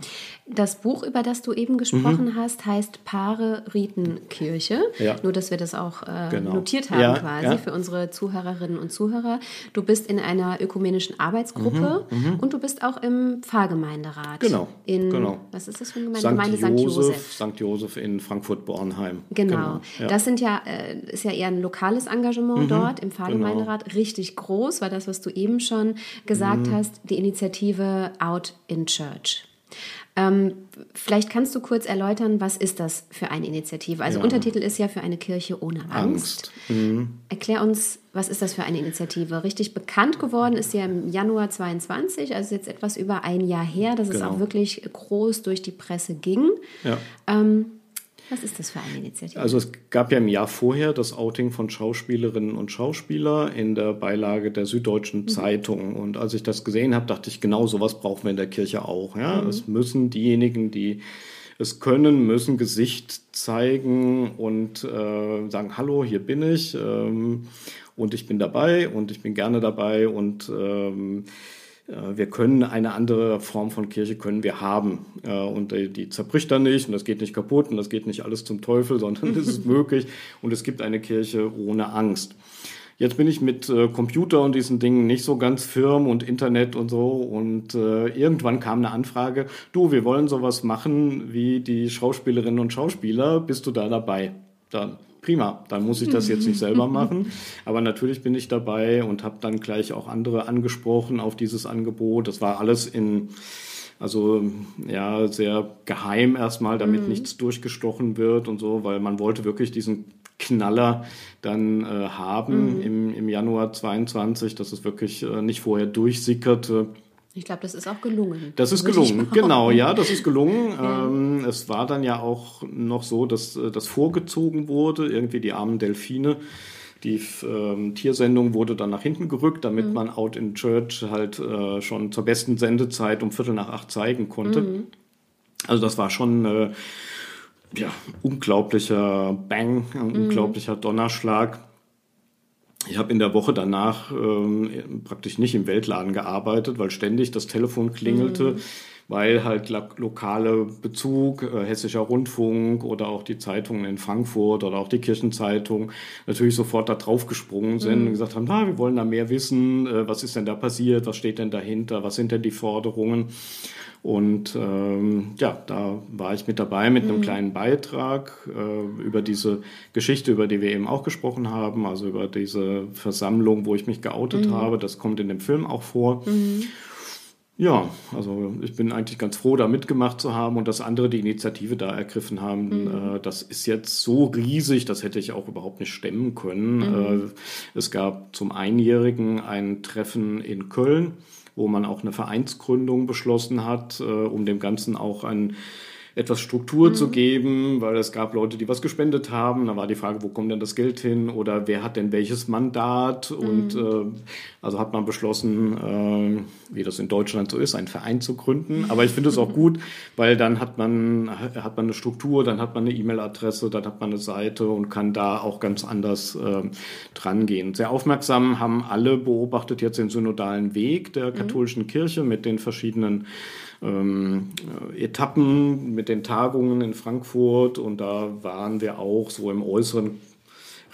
Das Buch, über das du eben gesprochen mhm. hast, heißt Paare Ritenkirche. Ja. Nur, dass wir das auch äh, genau. notiert haben quasi für unsere Zuhörerinnen und Zuhörer. Du bist in einer ökumenischen Arbeitsgruppe mhm. und du bist auch im Pfarrgemeinderat. Genau. In, genau. Was ist das für eine Gemeinde? St. Gemeinde St. Josef. St. Josef in Frankfurt-Bornheim. Genau. genau. Das sind ja, äh, ist ja eher ein lokales Engagement mhm, dort im Pfarrgemeinderat. Genau. Richtig groß, war das, was du eben schon gesagt mhm. hast, die Initiative Out in Church. Ähm, vielleicht kannst du kurz erläutern, was ist das für eine Initiative? Also ja. Untertitel ist ja für eine Kirche ohne Angst. Angst. Mhm. Erklär uns, was ist das für eine Initiative? Richtig bekannt geworden ist ja im Januar 22, also jetzt etwas über ein Jahr her, dass genau. es auch wirklich groß durch die Presse ging. Ja. Ähm, was ist das für eine Initiative? Also es gab ja im Jahr vorher das Outing von Schauspielerinnen und Schauspielern in der Beilage der Süddeutschen mhm. Zeitung. Und als ich das gesehen habe, dachte ich, genau sowas brauchen wir in der Kirche auch. Ja? Mhm. Es müssen diejenigen, die es können, müssen Gesicht zeigen und äh, sagen, hallo, hier bin ich ähm, und ich bin dabei und ich bin gerne dabei und ähm, äh, wir können eine andere Form von Kirche können wir haben äh, und die zerbricht dann nicht und das geht nicht kaputt und das geht nicht alles zum Teufel, sondern es ist möglich und es gibt eine Kirche ohne Angst. Jetzt bin ich mit äh, Computer und diesen Dingen nicht so ganz firm und Internet und so. Und äh, irgendwann kam eine Anfrage, du, wir wollen sowas machen wie die Schauspielerinnen und Schauspieler, bist du da dabei? Dann prima, dann muss ich das jetzt nicht selber machen. Aber natürlich bin ich dabei und habe dann gleich auch andere angesprochen auf dieses Angebot. Das war alles in also ja, sehr geheim erstmal, damit mhm. nichts durchgestochen wird und so, weil man wollte wirklich diesen Knaller dann äh, haben mhm. im, im Januar 22, dass es wirklich äh, nicht vorher durchsickerte. Ich glaube, das ist auch gelungen. Das ist gelungen, genau, ja, das ist gelungen. Ja. Ähm, es war dann ja auch noch so, dass äh, das vorgezogen wurde, irgendwie die armen Delfine. Die ähm, Tiersendung wurde dann nach hinten gerückt, damit mhm. man Out in Church halt äh, schon zur besten Sendezeit um Viertel nach acht zeigen konnte. Mhm. Also das war schon äh, ja, unglaublicher Bang, ein mhm. unglaublicher Donnerschlag. Ich habe in der Woche danach ähm, praktisch nicht im Weltladen gearbeitet, weil ständig das Telefon klingelte, mhm. weil halt lokale Bezug, äh, hessischer Rundfunk oder auch die Zeitungen in Frankfurt oder auch die Kirchenzeitung natürlich sofort da drauf gesprungen sind mhm. und gesagt haben, na, wir wollen da mehr wissen, äh, was ist denn da passiert, was steht denn dahinter, was sind denn die Forderungen. Und ähm, ja, da war ich mit dabei mit einem mhm. kleinen Beitrag äh, über diese Geschichte, über die wir eben auch gesprochen haben, also über diese Versammlung, wo ich mich geoutet mhm. habe. Das kommt in dem Film auch vor. Mhm. Ja, also ich bin eigentlich ganz froh, da mitgemacht zu haben und dass andere die Initiative da ergriffen haben. Mhm. Äh, das ist jetzt so riesig, das hätte ich auch überhaupt nicht stemmen können. Mhm. Äh, es gab zum Einjährigen ein Treffen in Köln wo man auch eine Vereinsgründung beschlossen hat, äh, um dem Ganzen auch ein etwas Struktur mhm. zu geben, weil es gab Leute, die was gespendet haben. Da war die Frage, wo kommt denn das Geld hin oder wer hat denn welches Mandat? Mhm. Und äh, also hat man beschlossen, äh, wie das in Deutschland so ist, einen Verein zu gründen. Aber ich finde es auch gut, weil dann hat man, hat man eine Struktur, dann hat man eine E-Mail-Adresse, dann hat man eine Seite und kann da auch ganz anders äh, dran gehen. Sehr aufmerksam haben alle beobachtet jetzt den synodalen Weg der mhm. katholischen mhm. Kirche mit den verschiedenen ähm, äh, Etappen mit den Tagungen in Frankfurt und da waren wir auch so im äußeren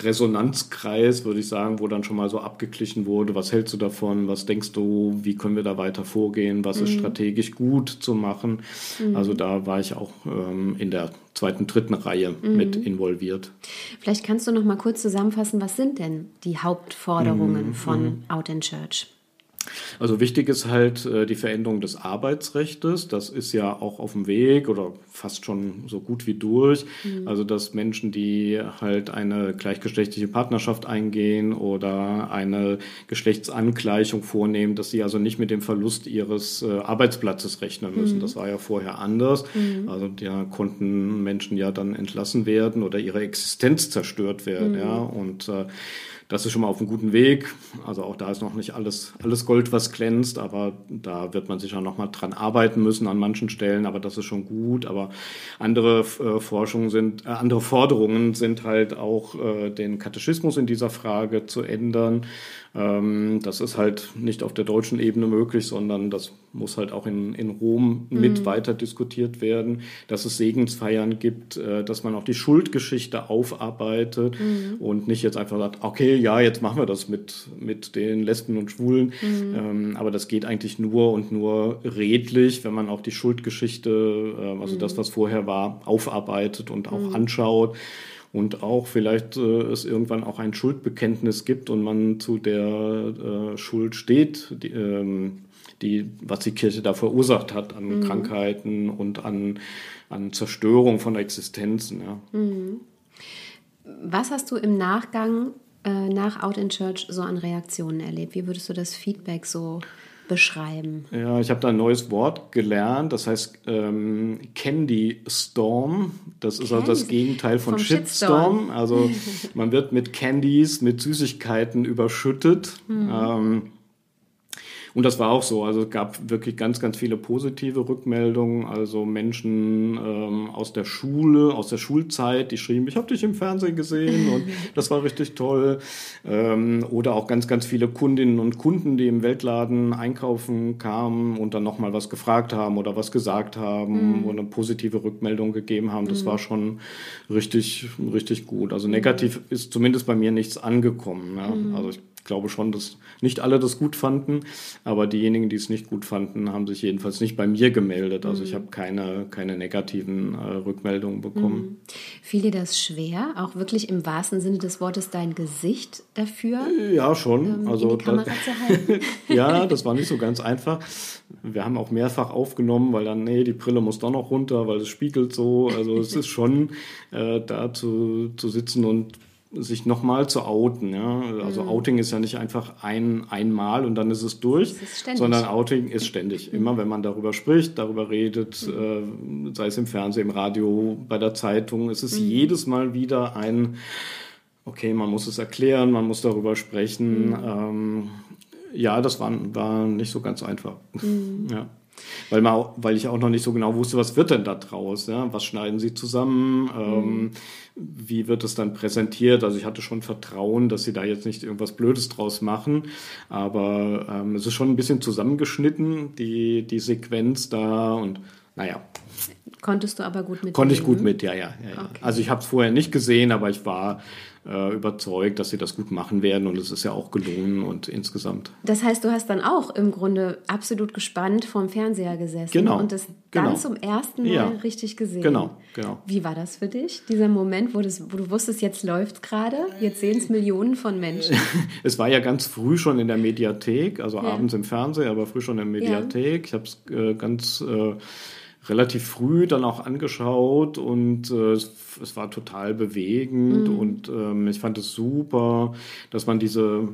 Resonanzkreis, würde ich sagen, wo dann schon mal so abgeglichen wurde, was hältst du davon, was denkst du, wie können wir da weiter vorgehen, was mhm. ist strategisch gut zu machen. Mhm. Also da war ich auch ähm, in der zweiten, dritten Reihe mhm. mit involviert. Vielleicht kannst du noch mal kurz zusammenfassen, was sind denn die Hauptforderungen mhm. von mhm. Out in Church? Also wichtig ist halt äh, die Veränderung des Arbeitsrechts. Das ist ja auch auf dem Weg oder fast schon so gut wie durch. Mhm. Also dass Menschen, die halt eine gleichgeschlechtliche Partnerschaft eingehen oder eine Geschlechtsangleichung vornehmen, dass sie also nicht mit dem Verlust ihres äh, Arbeitsplatzes rechnen müssen. Mhm. Das war ja vorher anders. Mhm. Also da konnten Menschen ja dann entlassen werden oder ihre Existenz zerstört werden. Mhm. Ja und äh, das ist schon mal auf einem guten Weg. Also auch da ist noch nicht alles, alles Gold, was glänzt, aber da wird man sicher noch mal dran arbeiten müssen an manchen Stellen, aber das ist schon gut. Aber andere äh, Forschungen sind, äh, andere Forderungen sind halt auch äh, den Katechismus in dieser Frage zu ändern das ist halt nicht auf der deutschen Ebene möglich, sondern das muss halt auch in, in Rom mit mhm. weiter diskutiert werden, dass es Segensfeiern gibt, äh, dass man auch die Schuldgeschichte aufarbeitet mhm. und nicht jetzt einfach sagt, okay, ja, jetzt machen wir das mit, mit den Lesben und Schwulen. Mhm. Ähm, aber das geht eigentlich nur und nur redlich, wenn man auch die Schuldgeschichte, äh, also das, mhm. was vorher war, aufarbeitet und auch mhm. anschaut und auch vielleicht äh, es irgendwann auch ein Schuldbekenntnis gibt und man zu der äh, Schuld steht, die, ähm, die, was die Kirche da verursacht hat an mhm. Krankheiten und an, an Zerstörung von Existenzen. Ja. Mhm. Was hast du im Nachgang äh, nach Out in Church so an Reaktionen erlebt? Wie würdest du das Feedback so beschreiben? Ja, ich habe da ein neues Wort gelernt, das heißt ähm, Candy Storm. Das ist also das Gegenteil von Shitstorm. Shitstorm. Also man wird mit Candies, mit Süßigkeiten überschüttet. Mhm. Ähm, Und das war auch so. Also es gab wirklich ganz, ganz viele positive Rückmeldungen. Also Menschen ähm, aus der Schule, aus der Schulzeit, die schrieben, ich habe dich im Fernsehen gesehen und das war richtig toll. Ähm, oder auch ganz, ganz viele Kundinnen und Kunden, die im Weltladen einkaufen kamen und dann nochmal was gefragt haben oder was gesagt haben mhm. oder eine positive Rückmeldung gegeben haben. Das mhm. war schon richtig, richtig gut. Also negativ ist zumindest bei mir nichts angekommen. Ja? Mhm. Also ich glaube schon, dass nicht alle das gut fanden, aber diejenigen, die es nicht gut fanden, haben sich jedenfalls nicht bei mir gemeldet. Also mhm. ich habe keine, keine negativen äh, Rückmeldungen bekommen. Mhm. Fiel dir das schwer, auch wirklich im wahrsten Sinne des Wortes dein Gesicht dafür? Ja, schon. Ähm, also da, ja, das war nicht so ganz einfach. Wir haben auch mehrfach aufgenommen, weil dann, nee, die Brille muss doch noch runter, weil es spiegelt so. Also es ist schon äh, da zu, zu sitzen und sich nochmal zu outen. Ja? Also mhm. Outing ist ja nicht einfach ein einmal und dann ist es durch, ist sondern Outing ist ständig. Mhm. Immer wenn man darüber spricht, darüber redet, mhm. äh, sei es im Fernsehen, im Radio, bei der Zeitung, es ist mhm. jedes Mal wieder ein, okay, man muss es erklären, man muss darüber sprechen. Mhm. Ähm, ja, das war, war nicht so ganz einfach. Mhm. Ja. Weil, man, weil ich auch noch nicht so genau wusste, was wird denn da draus? Ja? Was schneiden sie zusammen? Ähm, mhm. wie wird es dann präsentiert? Also ich hatte schon Vertrauen, dass sie da jetzt nicht irgendwas Blödes draus machen. Aber ähm, es ist schon ein bisschen zusammengeschnitten, die, die Sequenz da. Und naja, Konntest du aber gut mit? Konnte ich gut mit, ja, ja. ja, ja. Okay. Also ich habe es vorher nicht gesehen, aber ich war äh, überzeugt, dass sie das gut machen werden und es ist ja auch gelungen und insgesamt. Das heißt, du hast dann auch im Grunde absolut gespannt vorm Fernseher gesessen genau, und das genau. dann zum ersten Mal ja, richtig gesehen. Genau, genau. Wie war das für dich, dieser Moment, wo, das, wo du wusstest, jetzt läuft gerade, jetzt sehen es Millionen von Menschen? es war ja ganz früh schon in der Mediathek, also abends im Fernsehen, aber früh schon in der Mediathek. Ich habe es äh, ganz äh, relativ früh dann auch angeschaut und äh, es, war total bewegend mhm. und ähm, ich fand es super, dass man diese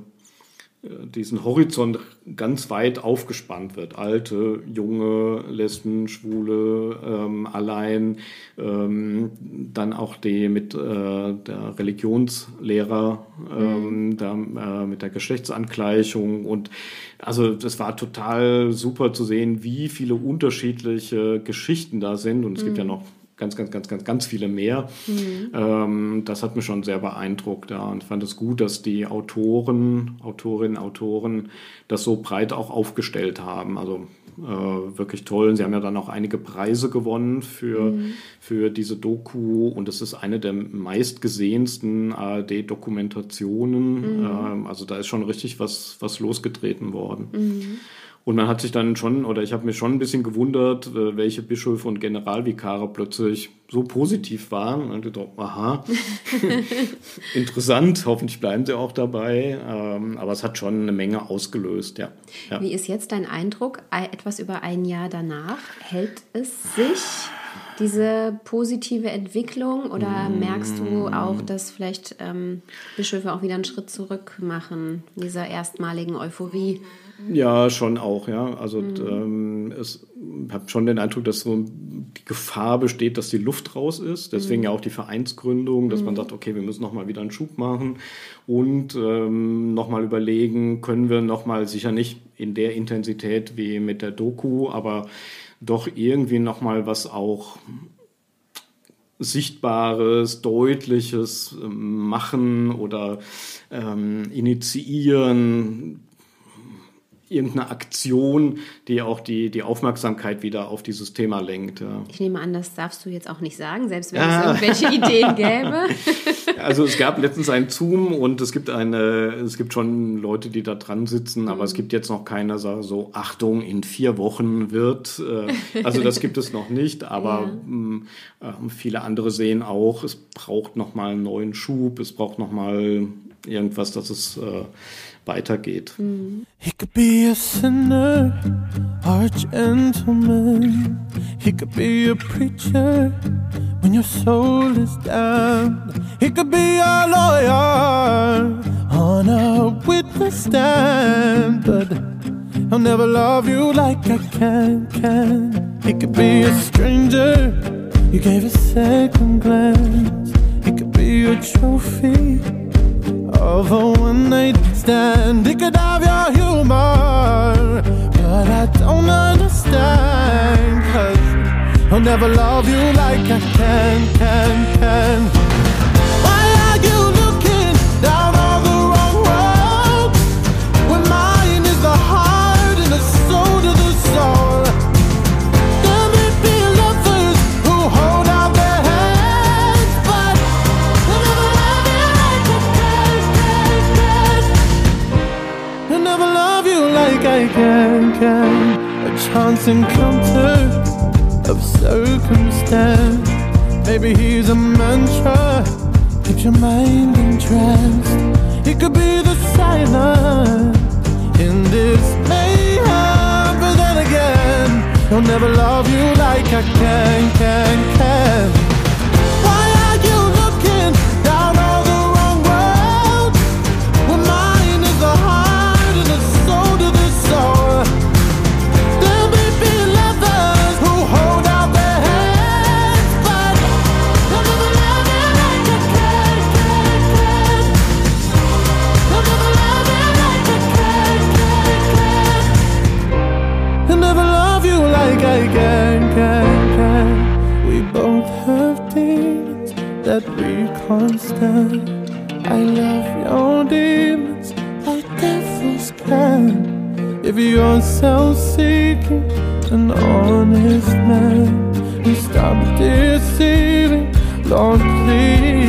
diesen Horizont ganz weit aufgespannt wird. Alte, junge, Lesben, Schwule, ähm, allein, ähm, dann auch die mit äh, der Religionslehrer, ähm, mhm. da, äh, mit der Geschlechtsangleichung und also das war total super zu sehen, wie viele unterschiedliche Geschichten da sind und es mhm. gibt ja mhm. noch ganz, ganz, ganz, ganz, ganz viele mehr. Mhm. Ähm, das hat mich schon sehr beeindruckt. Ja. Und ich fand es gut, dass die Autoren, Autorinnen, Autoren das so breit auch aufgestellt haben. Also äh, wirklich toll. Sie haben ja dann auch einige Preise gewonnen für, mhm. für diese Doku und es ist eine der meistgesehensten ARD-Dokumentationen. Mhm. Ähm, also da ist schon richtig was, was losgetreten worden. Und man hat sich dann schon, oder ich habe mich schon ein bisschen gewundert, äh, welche Bischöfe und Generalvikare plötzlich so positiv waren. Und ich dachte, aha, interessant, hoffentlich bleiben sie auch dabei. Ähm, aber es hat schon eine Menge ausgelöst, ja. ja. Wie ist jetzt dein Eindruck, etwas über ein Jahr danach? Hält es sich? diese positive Entwicklung oder merkst du auch, dass vielleicht ähm, Bischöfe auch wieder einen Schritt zurück machen, dieser erstmaligen Euphorie? Ja, schon auch, ja. Also mhm. ähm, es habe schon den Eindruck, dass so die Gefahr besteht, dass die Luft raus ist. Deswegen mhm. ja auch die Vereinsgründung, dass mhm. man sagt, okay, wir müssen nochmal wieder einen Schub machen und ähm, nochmal überlegen, können wir nochmal sicher nicht in der Intensität wie mit der Doku, aber doch irgendwie nochmal was auch Sichtbares, Deutliches ähm, machen oder ähm, initiieren, irgendeine Aktion, die auch die, die Aufmerksamkeit wieder auf dieses Thema lenkt. Ja. Ich nehme an, das darfst du jetzt auch nicht sagen, selbst wenn es irgendwelche Ideen gäbe. Also es gab letztens einen Zoom und es gibt eine, es gibt schon Leute, die da dran sitzen, aber mhm. es gibt jetzt noch keiner so, Achtung, in vier Wochen wird. Äh, also das gibt es noch nicht, aber ja. Mm, äh, viele andere sehen auch, es braucht nochmal einen neuen Schub, es braucht nochmal irgendwas, dass es äh, weitergeht. He could be a sinner or a gentleman. He could be a preacher when your soul is down. He could be a lawyer on a witness stand, but I'll never love you like I can. Can he could be a stranger? You gave a second glance. He could be a trophy of a one night stand. It could have your humor, but I don't understand. Cause I'll never love you like I can, can, can. Can, can. A chance encounter of circumstance. Maybe he's a mantra. Keeps your mind entranced He could be the silence In this mayhem. But then again He'll never love you like I can, can, can constant. I love your demons like devils can. If you're self seeking, an honest man, you stop deceiving, Lord, please.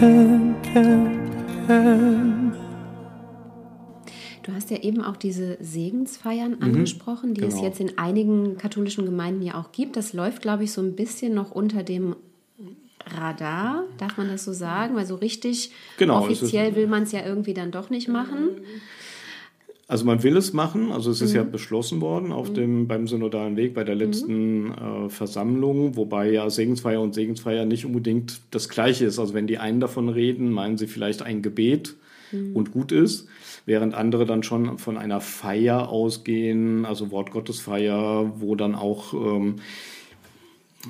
Du hast ja eben auch diese Segensfeiern mhm, angesprochen, die genau. es jetzt in einigen katholischen Gemeinden ja auch gibt. Das läuft, glaube ich, so ein bisschen noch unter dem Radar, darf man das so sagen? Weil so richtig genau, offiziell will man es ja irgendwie dann doch nicht machen. Also man will es machen, also es ist mhm. ja beschlossen worden auf mhm. dem, beim synodalen Weg bei der mhm. letzten mhm. äh, Versammlung, wobei ja Segensfeier und Segensfeier nicht unbedingt das gleiche ist. Also wenn die einen davon reden, meinen sie vielleicht ein Gebet mhm. und gut ist, während andere dann schon von einer Feier ausgehen, also Wortgottesfeier, wo dann auch ähm,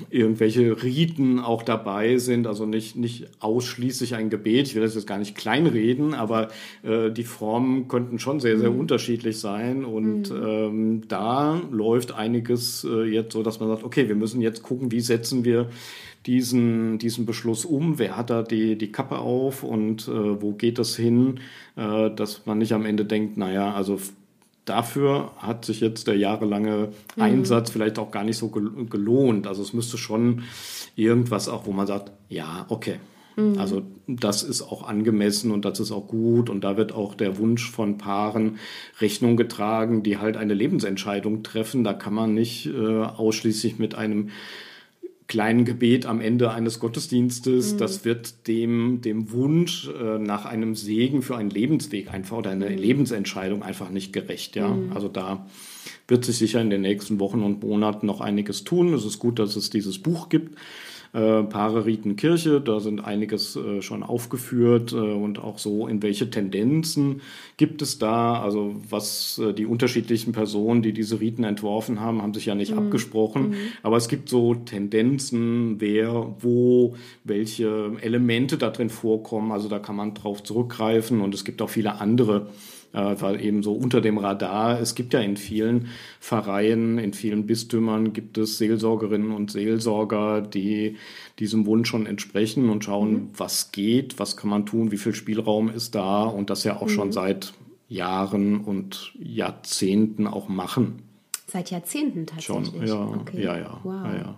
irgendwelche Riten auch dabei sind, also nicht, nicht ausschließlich ein Gebet. Ich will das jetzt gar nicht kleinreden, aber äh, die Formen könnten schon sehr, sehr mhm. unterschiedlich sein. Und mhm. ähm, da läuft einiges äh, jetzt so, dass man sagt, okay, wir müssen jetzt gucken, wie setzen wir diesen, diesen Beschluss um? Wer hat da die, die Kappe auf und äh, wo geht das hin? Äh, dass man nicht am Ende denkt, naja, also dafür hat sich jetzt der jahrelange mhm. Einsatz vielleicht auch gar nicht so gelohnt. Also es müsste schon irgendwas auch, wo man sagt, ja, okay. Mhm. Also das ist auch angemessen und das ist auch gut und da wird auch der Wunsch von Paaren Rechnung getragen, die halt eine Lebensentscheidung treffen. Da kann man nicht äh, ausschließlich mit einem kleinen Gebet am Ende eines Gottesdienstes, mhm. das wird dem, dem Wunsch äh, nach einem Segen für einen Lebensweg einfach oder eine mhm. Lebensentscheidung einfach nicht gerecht. Ja? Mhm. Also da wird sich sicher in den nächsten Wochen und Monaten noch einiges tun. Es ist gut, dass es dieses Buch gibt äh, Paare Riten Kirche, da sind einiges äh, schon aufgeführt äh, und auch so, in welche Tendenzen gibt es da. Also was äh, die unterschiedlichen Personen, die diese Riten entworfen haben, haben sich ja nicht mhm. abgesprochen. Mhm. Aber es gibt so Tendenzen, wer, wo, welche Elemente da drin vorkommen. Also da kann man drauf zurückgreifen und es gibt auch viele andere äh, weil eben so unter dem Radar, es gibt ja in vielen Pfarreien, in vielen Bistümern gibt es Seelsorgerinnen und Seelsorger, die diesem Wunsch schon entsprechen und schauen, mhm. was geht, was kann man tun, wie viel Spielraum ist da und das ja auch mhm. schon seit Jahren und Jahrzehnten auch machen. Seit Jahrzehnten tatsächlich. Schon, ja, okay. ja, ja, wow. ja, ja.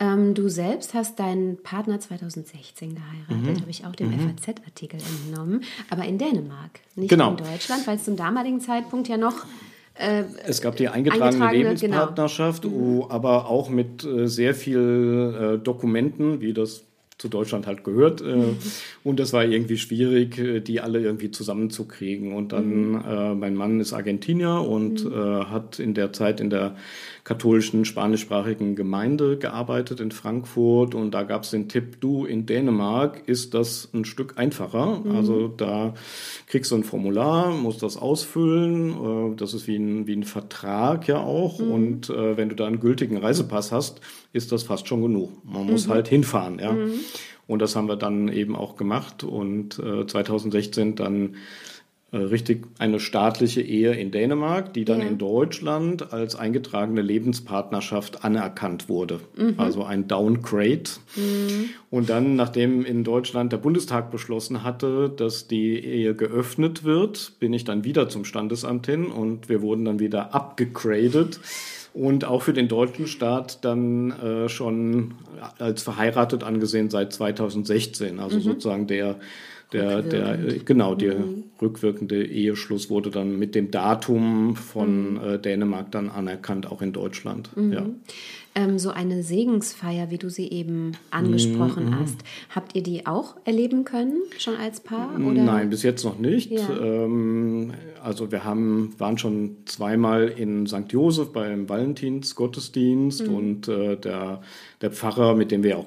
Ähm, du selbst hast deinen Partner 2016 geheiratet, mhm. habe ich auch dem mhm. FAZ-Artikel entnommen, aber in Dänemark, nicht genau. in Deutschland, weil es zum damaligen Zeitpunkt ja noch äh, es gab die eingetragene, eingetragene genau. Lebenspartnerschaft, genau. aber auch mit äh, sehr viel äh, Dokumenten, wie das zu Deutschland halt gehört. Mhm. Und das war irgendwie schwierig, die alle irgendwie zusammenzukriegen. Und dann, mhm. äh, mein Mann ist Argentinier und mhm. äh, hat in der Zeit in der katholischen spanischsprachigen Gemeinde gearbeitet in Frankfurt. Und da gab es den Tipp, du, in Dänemark ist das ein Stück einfacher. Mhm. Also da kriegst du ein Formular, musst das ausfüllen. Äh, das ist wie ein, wie ein Vertrag ja auch. Mhm. Und äh, wenn du da einen gültigen Reisepass hast, ist das fast schon genug. Man muss mhm. halt hinfahren, ja. Mhm. Und das haben wir dann eben auch gemacht und äh, 2016 dann richtig eine staatliche Ehe in Dänemark, die dann ja. in Deutschland als eingetragene Lebenspartnerschaft anerkannt wurde. Mhm. Also ein Downgrade. Mhm. Und dann, nachdem in Deutschland der Bundestag beschlossen hatte, dass die Ehe geöffnet wird, bin ich dann wieder zum Standesamt hin und wir wurden dann wieder abgegradet und auch für den deutschen Staat dann äh, schon als verheiratet angesehen seit 2016. Also mhm. sozusagen der der, der, genau, der mhm. rückwirkende Eheschluss wurde dann mit dem Datum von mhm. äh, Dänemark dann anerkannt, auch in Deutschland. Mhm. Ja. Ähm, so eine Segensfeier, wie du sie eben angesprochen mhm. hast, habt ihr die auch erleben können, schon als Paar? Oder? Nein, bis jetzt noch nicht. Ja. Ähm, also wir haben, waren schon zweimal in St. Josef beim Valentinsgottesdienst mhm. und äh, der, der Pfarrer, mit dem wir auch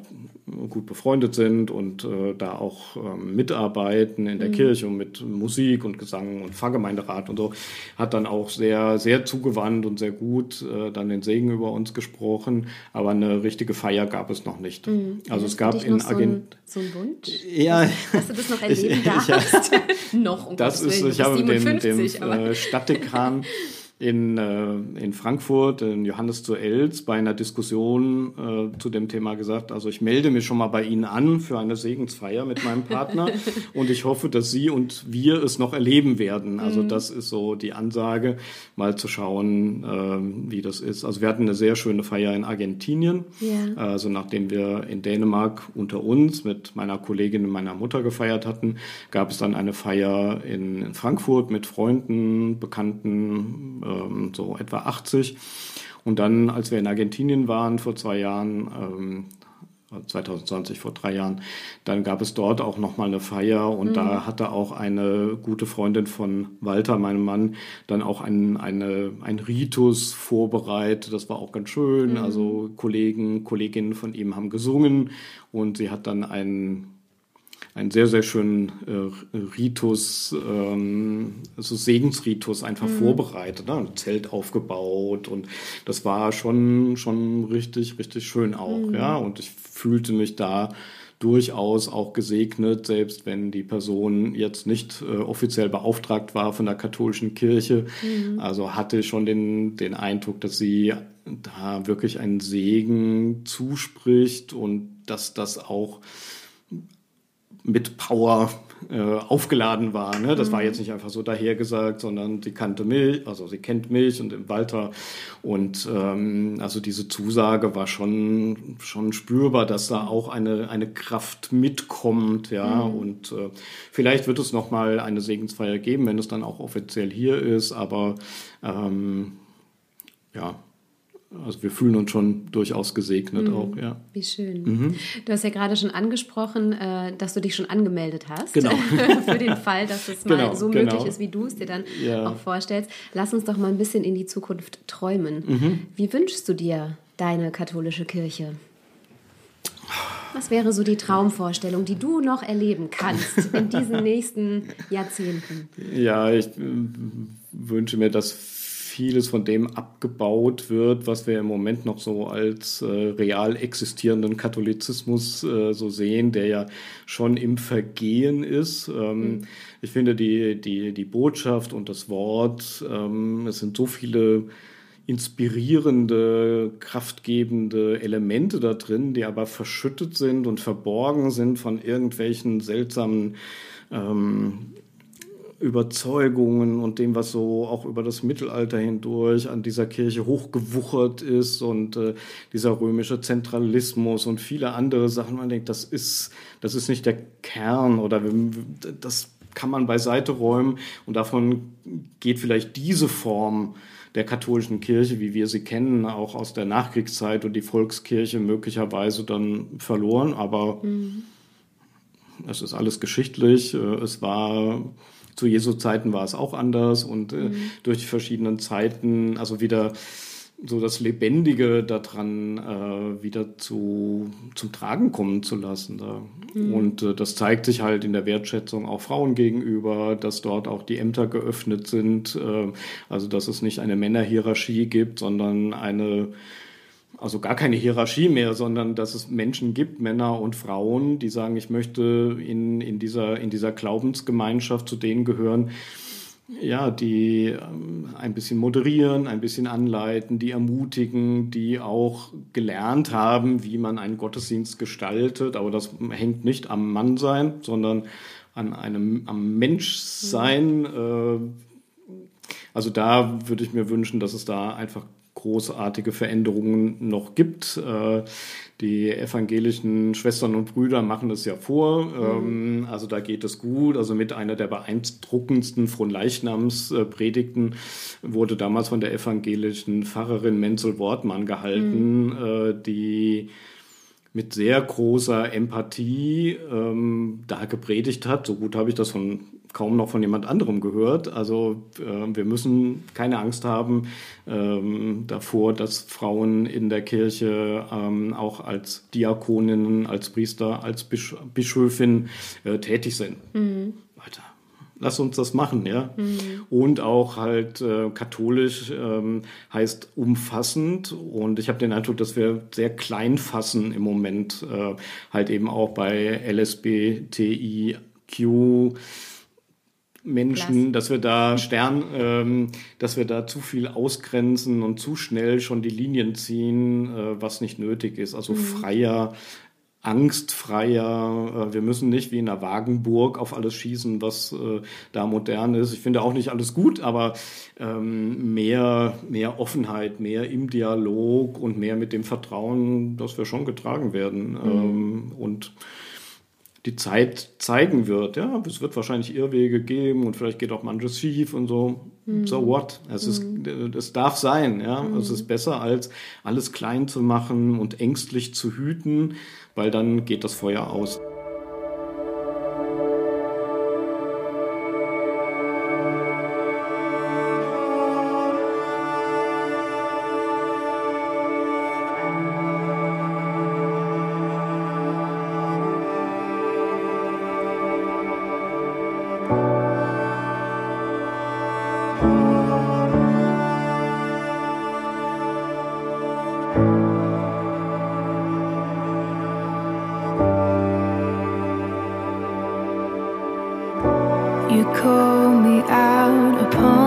gut befreundet sind und äh, da auch ähm, mitarbeiten in der mhm. Kirche und mit Musik und Gesang und Pfarrgemeinderat und so, hat dann auch sehr, sehr zugewandt und sehr gut äh, dann den Segen über uns gesprochen. Aber eine richtige Feier gab es noch nicht. Mhm. Also es gab in Agent. So ein, Wunsch? Ja. Dass du das noch erleben ich, darfst? Ich, noch, um das ist, ich habe dem, dem äh, Stadtdekan in, äh, in Frankfurt, in Johannes zu Els, bei einer Diskussion äh, zu dem Thema gesagt, also ich melde mich schon mal bei Ihnen an für eine Segensfeier mit meinem Partner und ich hoffe, dass Sie und wir es noch erleben werden. Also mhm. das ist so die Ansage, mal zu schauen, äh, wie das ist. Also wir hatten eine sehr schöne Feier in Argentinien. Ja. Also nachdem wir in Dänemark unter uns mit meiner Kollegin und meiner Mutter gefeiert hatten, gab es dann eine Feier in, in Frankfurt mit Freunden, Bekannten, ähm, so etwa 80. Und dann, als wir in Argentinien waren vor zwei Jahren, ähm, 2020 vor drei Jahren, dann gab es dort auch noch mal eine Feier und mhm. da hatte auch eine gute Freundin von Walter, meinem Mann, dann auch ein, eine, ein Ritus vorbereitet. Das war auch ganz schön. Mhm. Also Kollegen, Kolleginnen von ihm haben gesungen und sie hat dann einen einen sehr, sehr schönen äh, Ritus, ähm, also Segensritus einfach mhm. vorbereitet, ne? ein Zelt aufgebaut und das war schon, schon richtig, richtig schön auch, mhm. ja, und ich fühlte mich da durchaus auch gesegnet, selbst wenn die Person jetzt nicht äh, offiziell beauftragt war von der katholischen Kirche. Mhm. Also hatte schon den, den Eindruck, dass sie da wirklich einen Segen zuspricht und dass das auch mit Power äh, aufgeladen war. Ne? Das mhm. war jetzt nicht einfach so dahergesagt, sondern sie kannte mich, also sie kennt mich und Walter. Und ähm, also diese Zusage war schon, schon spürbar, dass da auch eine, eine Kraft mitkommt. Ja? Mhm. Und äh, vielleicht wird es nochmal eine Segensfeier geben, wenn es dann auch offiziell hier ist. Aber ähm, ja, also wir fühlen uns schon durchaus gesegnet mhm. auch, ja. Wie schön. Mhm. Du hast ja gerade schon angesprochen, äh, dass du dich schon angemeldet hast. Genau. für den Fall, dass es mal genau, so genau. möglich ist, wie du es dir dann ja. auch vorstellst. Lass uns doch mal ein bisschen in die Zukunft träumen. Mhm. Wie wünschst du dir deine katholische Kirche? Was wäre so die Traumvorstellung, die du noch erleben kannst in diesen nächsten Jahrzehnten? Ja, ich äh, wünsche mir, dass vieles von dem abgebaut wird, was wir im Moment noch so als äh, real existierenden Katholizismus äh, so sehen, der ja schon im Vergehen ist. Ähm, mhm. Ich finde die, die, die Botschaft und das Wort, ähm, es sind so viele inspirierende, kraftgebende Elemente da drin, die aber verschüttet sind und verborgen sind von irgendwelchen seltsamen ähm, Überzeugungen und dem, was so auch über das Mittelalter hindurch an dieser Kirche hochgewuchert ist und äh, dieser römische Zentralismus und viele andere Sachen. Man denkt, das ist, das ist nicht der Kern oder das kann man beiseite räumen und davon geht vielleicht diese Form der katholischen Kirche, wie wir sie kennen, auch aus der Nachkriegszeit und die Volkskirche möglicherweise dann verloren. Aber mhm. es ist alles geschichtlich. Äh, es war zu Jesu Zeiten war es auch anders und äh, mhm. durch die verschiedenen Zeiten, also wieder so das Lebendige daran äh, wieder zu, zum Tragen kommen zu lassen. Da. Mhm. Und äh, das zeigt sich halt in der Wertschätzung auch Frauen gegenüber, dass dort auch die Ämter geöffnet sind, äh, also dass es nicht eine Männerhierarchie gibt, sondern eine also gar keine Hierarchie mehr, sondern dass es Menschen gibt, Männer und Frauen, die sagen, ich möchte in, in, dieser, in dieser Glaubensgemeinschaft zu denen gehören, ja, die ähm, ein bisschen moderieren, ein bisschen anleiten, die ermutigen, die auch gelernt haben, wie man einen Gottesdienst gestaltet. Aber das hängt nicht am Mannsein, sondern an einem am Menschsein. Mhm. Also da würde ich mir wünschen, dass es da einfach großartige Veränderungen noch gibt. Äh, die evangelischen Schwestern und Brüder machen es ja vor. Mhm. also da geht es gut. Also mit einer der beeindruckendsten Fronleichnamspredigten wurde damals von der evangelischen Pfarrerin Menzel Wortmann gehalten, mhm. Äh, die mit sehr großer Empathie ähm, da gepredigt hat. So gut habe ich das von kaum noch von jemand anderem gehört. Also äh, wir müssen keine Angst haben ähm, davor, dass Frauen in der Kirche ähm, auch als Diakoninnen, als Priester, als Bisch Bischöfin äh, tätig sind. Mhm. Weiter. Lass uns das machen, ja. Mhm. Und auch halt äh, katholisch ähm, heißt umfassend. Und ich habe den Eindruck, dass wir sehr klein fassen im Moment, äh, halt eben auch bei LSBTIQ Menschen, Klasse. dass wir da Stern, ähm, dass wir da zu viel ausgrenzen und zu schnell schon die Linien ziehen, äh, was nicht nötig ist. Also mhm. freier, angstfreier. Äh, wir müssen nicht wie in einer Wagenburg auf alles schießen, was äh, da modern ist. Ich finde auch nicht alles gut, aber ähm, mehr, mehr Offenheit, mehr im Dialog und mehr mit dem Vertrauen, dass wir schon getragen werden. Mhm. Ähm, und die Zeit zeigen wird. Ja, es wird wahrscheinlich Irrwege geben und vielleicht geht auch manches schief und so. Mhm. So what? Es, ist, mhm. es darf sein. Ja, mhm. es ist besser als alles klein zu machen und ängstlich zu hüten, weil dann geht das Feuer aus. you call me out upon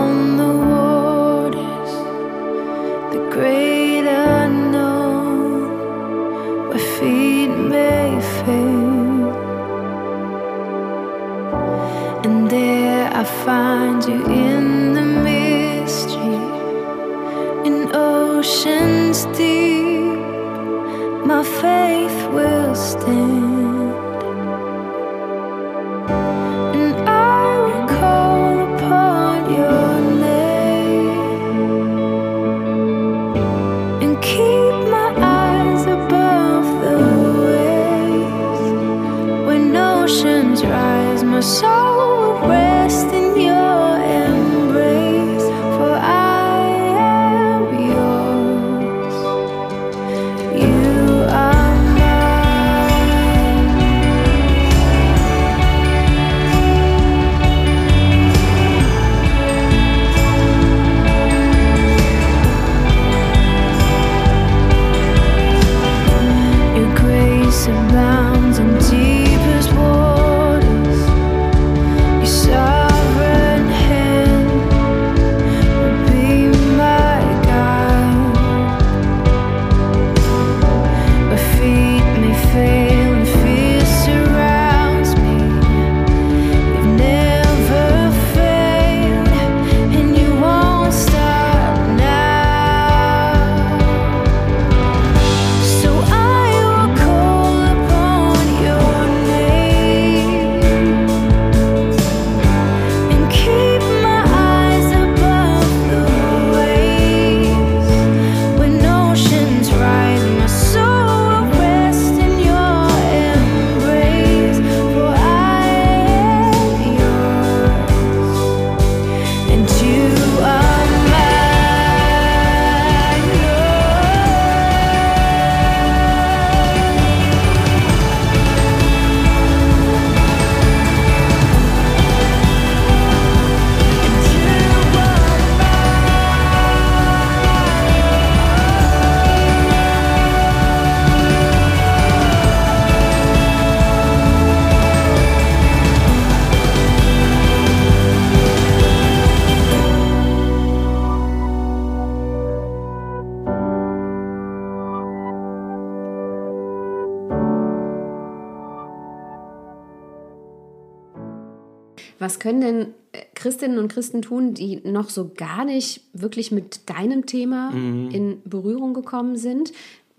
können denn äh, Christinnen und Christen tun, die noch so gar nicht wirklich mit deinem Thema mhm. in Berührung gekommen sind,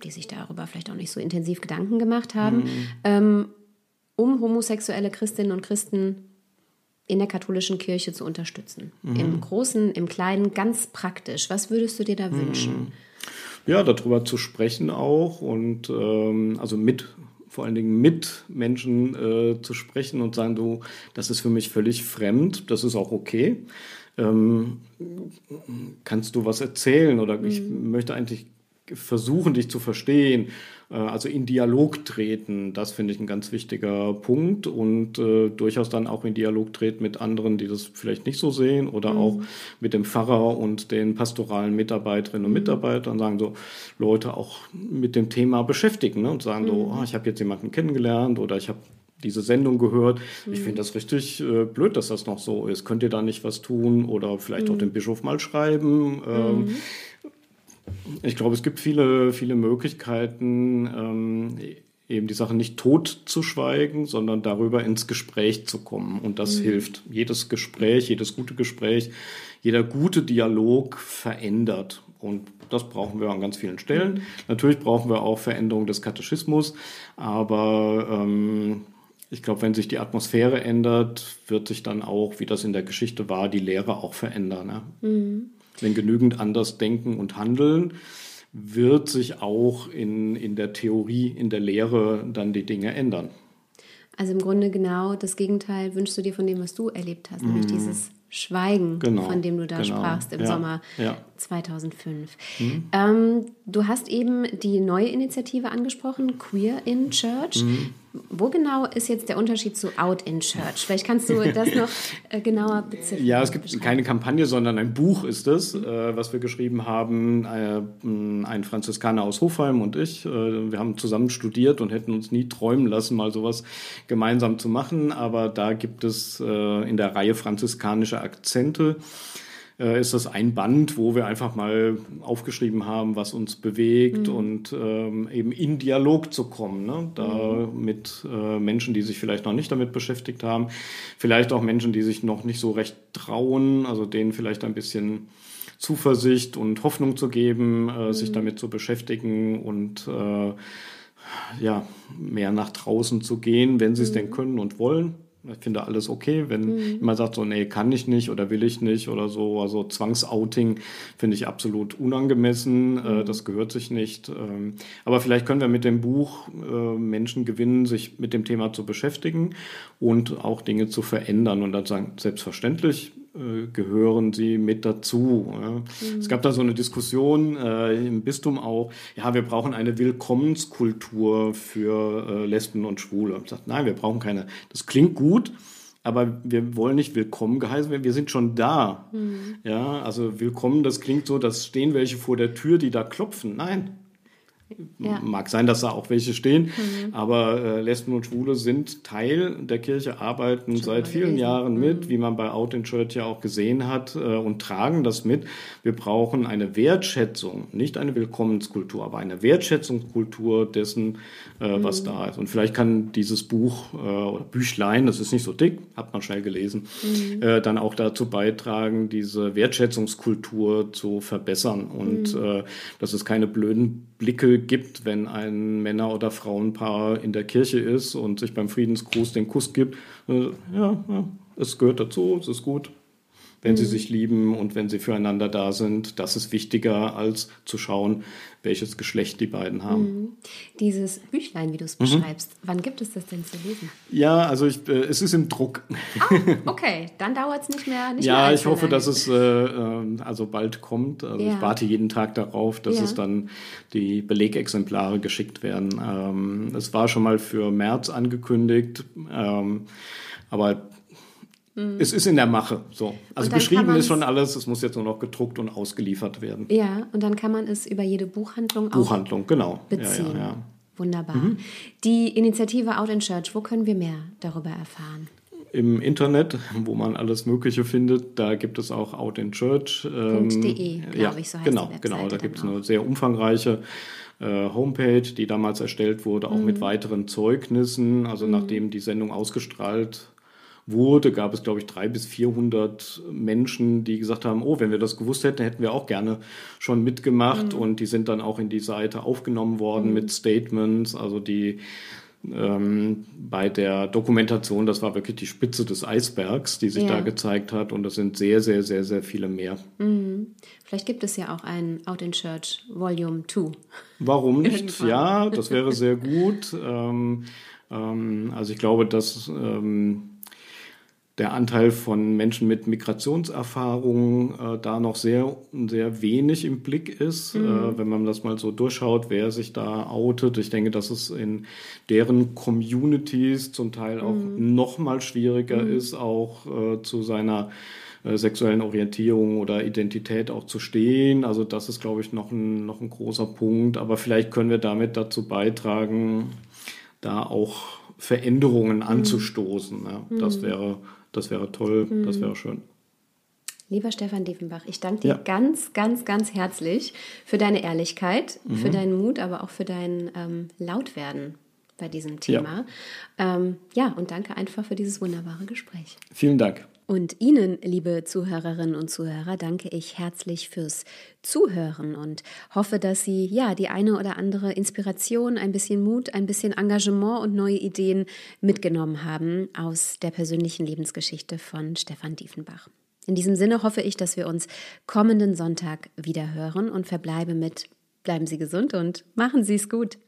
die sich darüber vielleicht auch nicht so intensiv Gedanken gemacht haben, mhm. ähm, um homosexuelle Christinnen und Christen in der katholischen Kirche zu unterstützen? Mhm. Im Großen, im Kleinen, ganz praktisch. Was würdest du dir da wünschen? Mhm. Ja, darüber zu sprechen auch und ähm, also mit vor allen Dingen mit Menschen äh, zu sprechen und sagen, du, das ist für mich völlig fremd, das ist auch okay. Ähm, kannst du was erzählen oder mhm. ich möchte eigentlich versuchen, dich zu verstehen, also in Dialog treten, das finde ich ein ganz wichtiger Punkt und äh, durchaus dann auch in Dialog treten mit anderen, die das vielleicht nicht so sehen oder mhm. auch mit dem Pfarrer und den pastoralen Mitarbeiterinnen und mhm. Mitarbeitern sagen so Leute auch mit dem Thema beschäftigen ne, und sagen mhm. so, oh, ich habe jetzt jemanden kennengelernt oder ich habe diese Sendung gehört. Mhm. Ich finde das richtig äh, blöd, dass das noch so ist. Könnt ihr da nicht was tun oder vielleicht mhm. auch dem Bischof mal schreiben? Ähm, mhm. Ich glaube, es gibt viele, viele Möglichkeiten, ähm, eben die Sache nicht tot zu schweigen, sondern darüber ins Gespräch zu kommen. Und das mhm. hilft. Jedes Gespräch, jedes gute Gespräch, jeder gute Dialog verändert. Und das brauchen wir an ganz vielen Stellen. Natürlich brauchen wir auch Veränderung des Katechismus, aber ähm, ich glaube, wenn sich die Atmosphäre ändert, wird sich dann auch, wie das in der Geschichte war, die Lehre auch verändern. Ne? Mhm wenn genügend anders denken und handeln, wird sich auch in, in der Theorie, in der Lehre dann die Dinge ändern. Also im Grunde genau das Gegenteil wünschst du dir von dem, was du erlebt hast, nämlich mm. dieses Schweigen, genau, von dem du da genau, sprachst im ja, Sommer ja. 2005. Mhm. Ähm, du hast eben die neue Initiative angesprochen, Queer in Church. Mhm. Wo genau ist jetzt der Unterschied zu Out in Church? Vielleicht kannst du das noch äh, genauer beziffern. Ja, es gibt keine Kampagne, sondern ein Buch ist es, äh, was wir geschrieben haben. Äh, ein Franziskaner aus Hofheim und ich. Äh, wir haben zusammen studiert und hätten uns nie träumen lassen, mal sowas gemeinsam zu machen. Aber da gibt es äh, in der Reihe franziskanische Akzente äh, ist das ein Band, wo wir einfach mal aufgeschrieben haben, was uns bewegt mhm. und ähm, eben in Dialog zu kommen. Ne? Da mhm. mit äh, Menschen, die sich vielleicht noch nicht damit beschäftigt haben, vielleicht auch Menschen, die sich noch nicht so recht trauen, also denen vielleicht ein bisschen Zuversicht und Hoffnung zu geben, äh, mhm. sich damit zu beschäftigen und äh, ja, mehr nach draußen zu gehen, wenn sie es denn mhm. können und wollen. Ich finde alles okay, wenn mhm. jemand sagt so, nee, kann ich nicht oder will ich nicht oder so. Also Zwangsouting finde ich absolut unangemessen. Äh, mhm. das gehört sich nicht. Ähm, aber vielleicht können wir mit dem Buch äh, Menschen gewinnen, sich mit dem Thema zu beschäftigen und auch Dinge zu verändern und dann sagen, selbstverständlich gehören sie mit dazu. Mhm. Es gab da so eine Diskussion äh, im Bistum auch, ja, wir brauchen eine Willkommenskultur für äh, Lesben und Schwule. Ich sagt, nein, wir brauchen keine. Das klingt gut, aber wir wollen nicht willkommen geheißen werden, wir sind schon da. Mhm. Ja, also willkommen, das klingt so, dass stehen welche vor der Tür, die da klopfen. Nein, ja. Mag sein, dass da auch welche stehen, mhm. aber äh, Lesben und Schwule sind Teil der Kirche, arbeiten Schon seit vielen gewesen. Jahren mit, mhm. wie man bei Out in Church ja auch gesehen hat, äh, und tragen das mit. Wir brauchen eine Wertschätzung, nicht eine Willkommenskultur, aber eine Wertschätzungskultur dessen, äh, mhm. was da ist. Und vielleicht kann dieses Buch äh, oder Büchlein, das ist nicht so dick, hat man schnell gelesen, mhm. äh, dann auch dazu beitragen, diese Wertschätzungskultur zu verbessern und mhm. äh, dass es keine blöden Blicke gibt, wenn ein Männer- oder Frauenpaar in der Kirche ist und sich beim Friedensgruß den Kuss gibt. Äh, ja, ja, es gehört dazu, es ist gut wenn mhm. sie sich lieben und wenn sie füreinander da sind. Das ist wichtiger, als zu schauen, welches Geschlecht die beiden haben. Mhm. Dieses Büchlein, wie du es mhm. beschreibst, wann gibt es das denn zu lesen? Ja, also ich, äh, es ist im Druck. Ah, okay, dann dauert es nicht mehr. Nicht ja, mehr ich hoffe, dass es äh, ähm, also bald kommt. Also ja. Ich warte jeden Tag darauf, dass ja. es dann die Belegexemplare geschickt werden. Ähm, es war schon mal für März angekündigt, ähm, aber. Es ist in der Mache. So. Also geschrieben ist schon alles, es muss jetzt nur noch gedruckt und ausgeliefert werden. Ja, und dann kann man es über jede Buchhandlung Buchhandlung, genau. beziehen. Ja, ja, ja. Wunderbar. Mhm. Die Initiative Out in Church, wo können wir mehr darüber erfahren? Im Internet, wo man alles Mögliche findet, da gibt es auch Out in Church. Ähm, .de, glaube ich, so heißt genau, die Genau, da gibt es eine sehr umfangreiche äh, Homepage, die damals erstellt wurde, auch mhm. mit weiteren Zeugnissen. Also mhm. nachdem die Sendung ausgestrahlt wurde, gab es, glaube ich, drei bis 400 Menschen, die gesagt haben, oh, wenn wir das gewusst hätten, hätten wir auch gerne schon mitgemacht. Mhm. Und die sind dann auch in die Seite aufgenommen worden mhm. mit Statements. Also die ähm, bei der Dokumentation, das war wirklich die Spitze des Eisbergs, die sich ja. da gezeigt hat. Und es sind sehr, sehr, sehr, sehr viele mehr. Mhm. Vielleicht gibt es ja auch ein Out in Church Volume 2. Warum nicht? ja, das wäre sehr gut. Ähm, ähm, also ich glaube, dass ähm, der Anteil von Menschen mit Migrationserfahrung äh, da noch sehr, sehr wenig im Blick ist, mhm. äh, wenn man das mal so durchschaut, wer sich da outet. Ich denke, dass es in deren Communities zum Teil auch mhm. noch mal schwieriger mhm. ist, auch äh, zu seiner äh, sexuellen Orientierung oder Identität auch zu stehen. Also das ist, glaube ich, noch ein, noch ein großer Punkt. Aber vielleicht können wir damit dazu beitragen, da auch Veränderungen mhm. anzustoßen. Ja, das mhm. wäre das wäre toll, mhm. das wäre schön. Lieber Stefan Diefenbach, ich danke dir ja. ganz, ganz, ganz herzlich für deine Ehrlichkeit, mhm. für deinen Mut, aber auch für dein ähm, Lautwerden bei diesem Thema. Ja. Ähm, ja, und danke einfach für dieses wunderbare Gespräch. Vielen Dank. Und Ihnen, liebe Zuhörerinnen und Zuhörer, danke ich herzlich fürs Zuhören und hoffe, dass Sie ja die eine oder andere Inspiration, ein bisschen Mut, ein bisschen Engagement und neue Ideen mitgenommen haben aus der persönlichen Lebensgeschichte von Stefan Diefenbach. In diesem Sinne hoffe ich, dass wir uns kommenden Sonntag wieder hören und verbleibe mit bleiben Sie gesund und machen Sie es gut.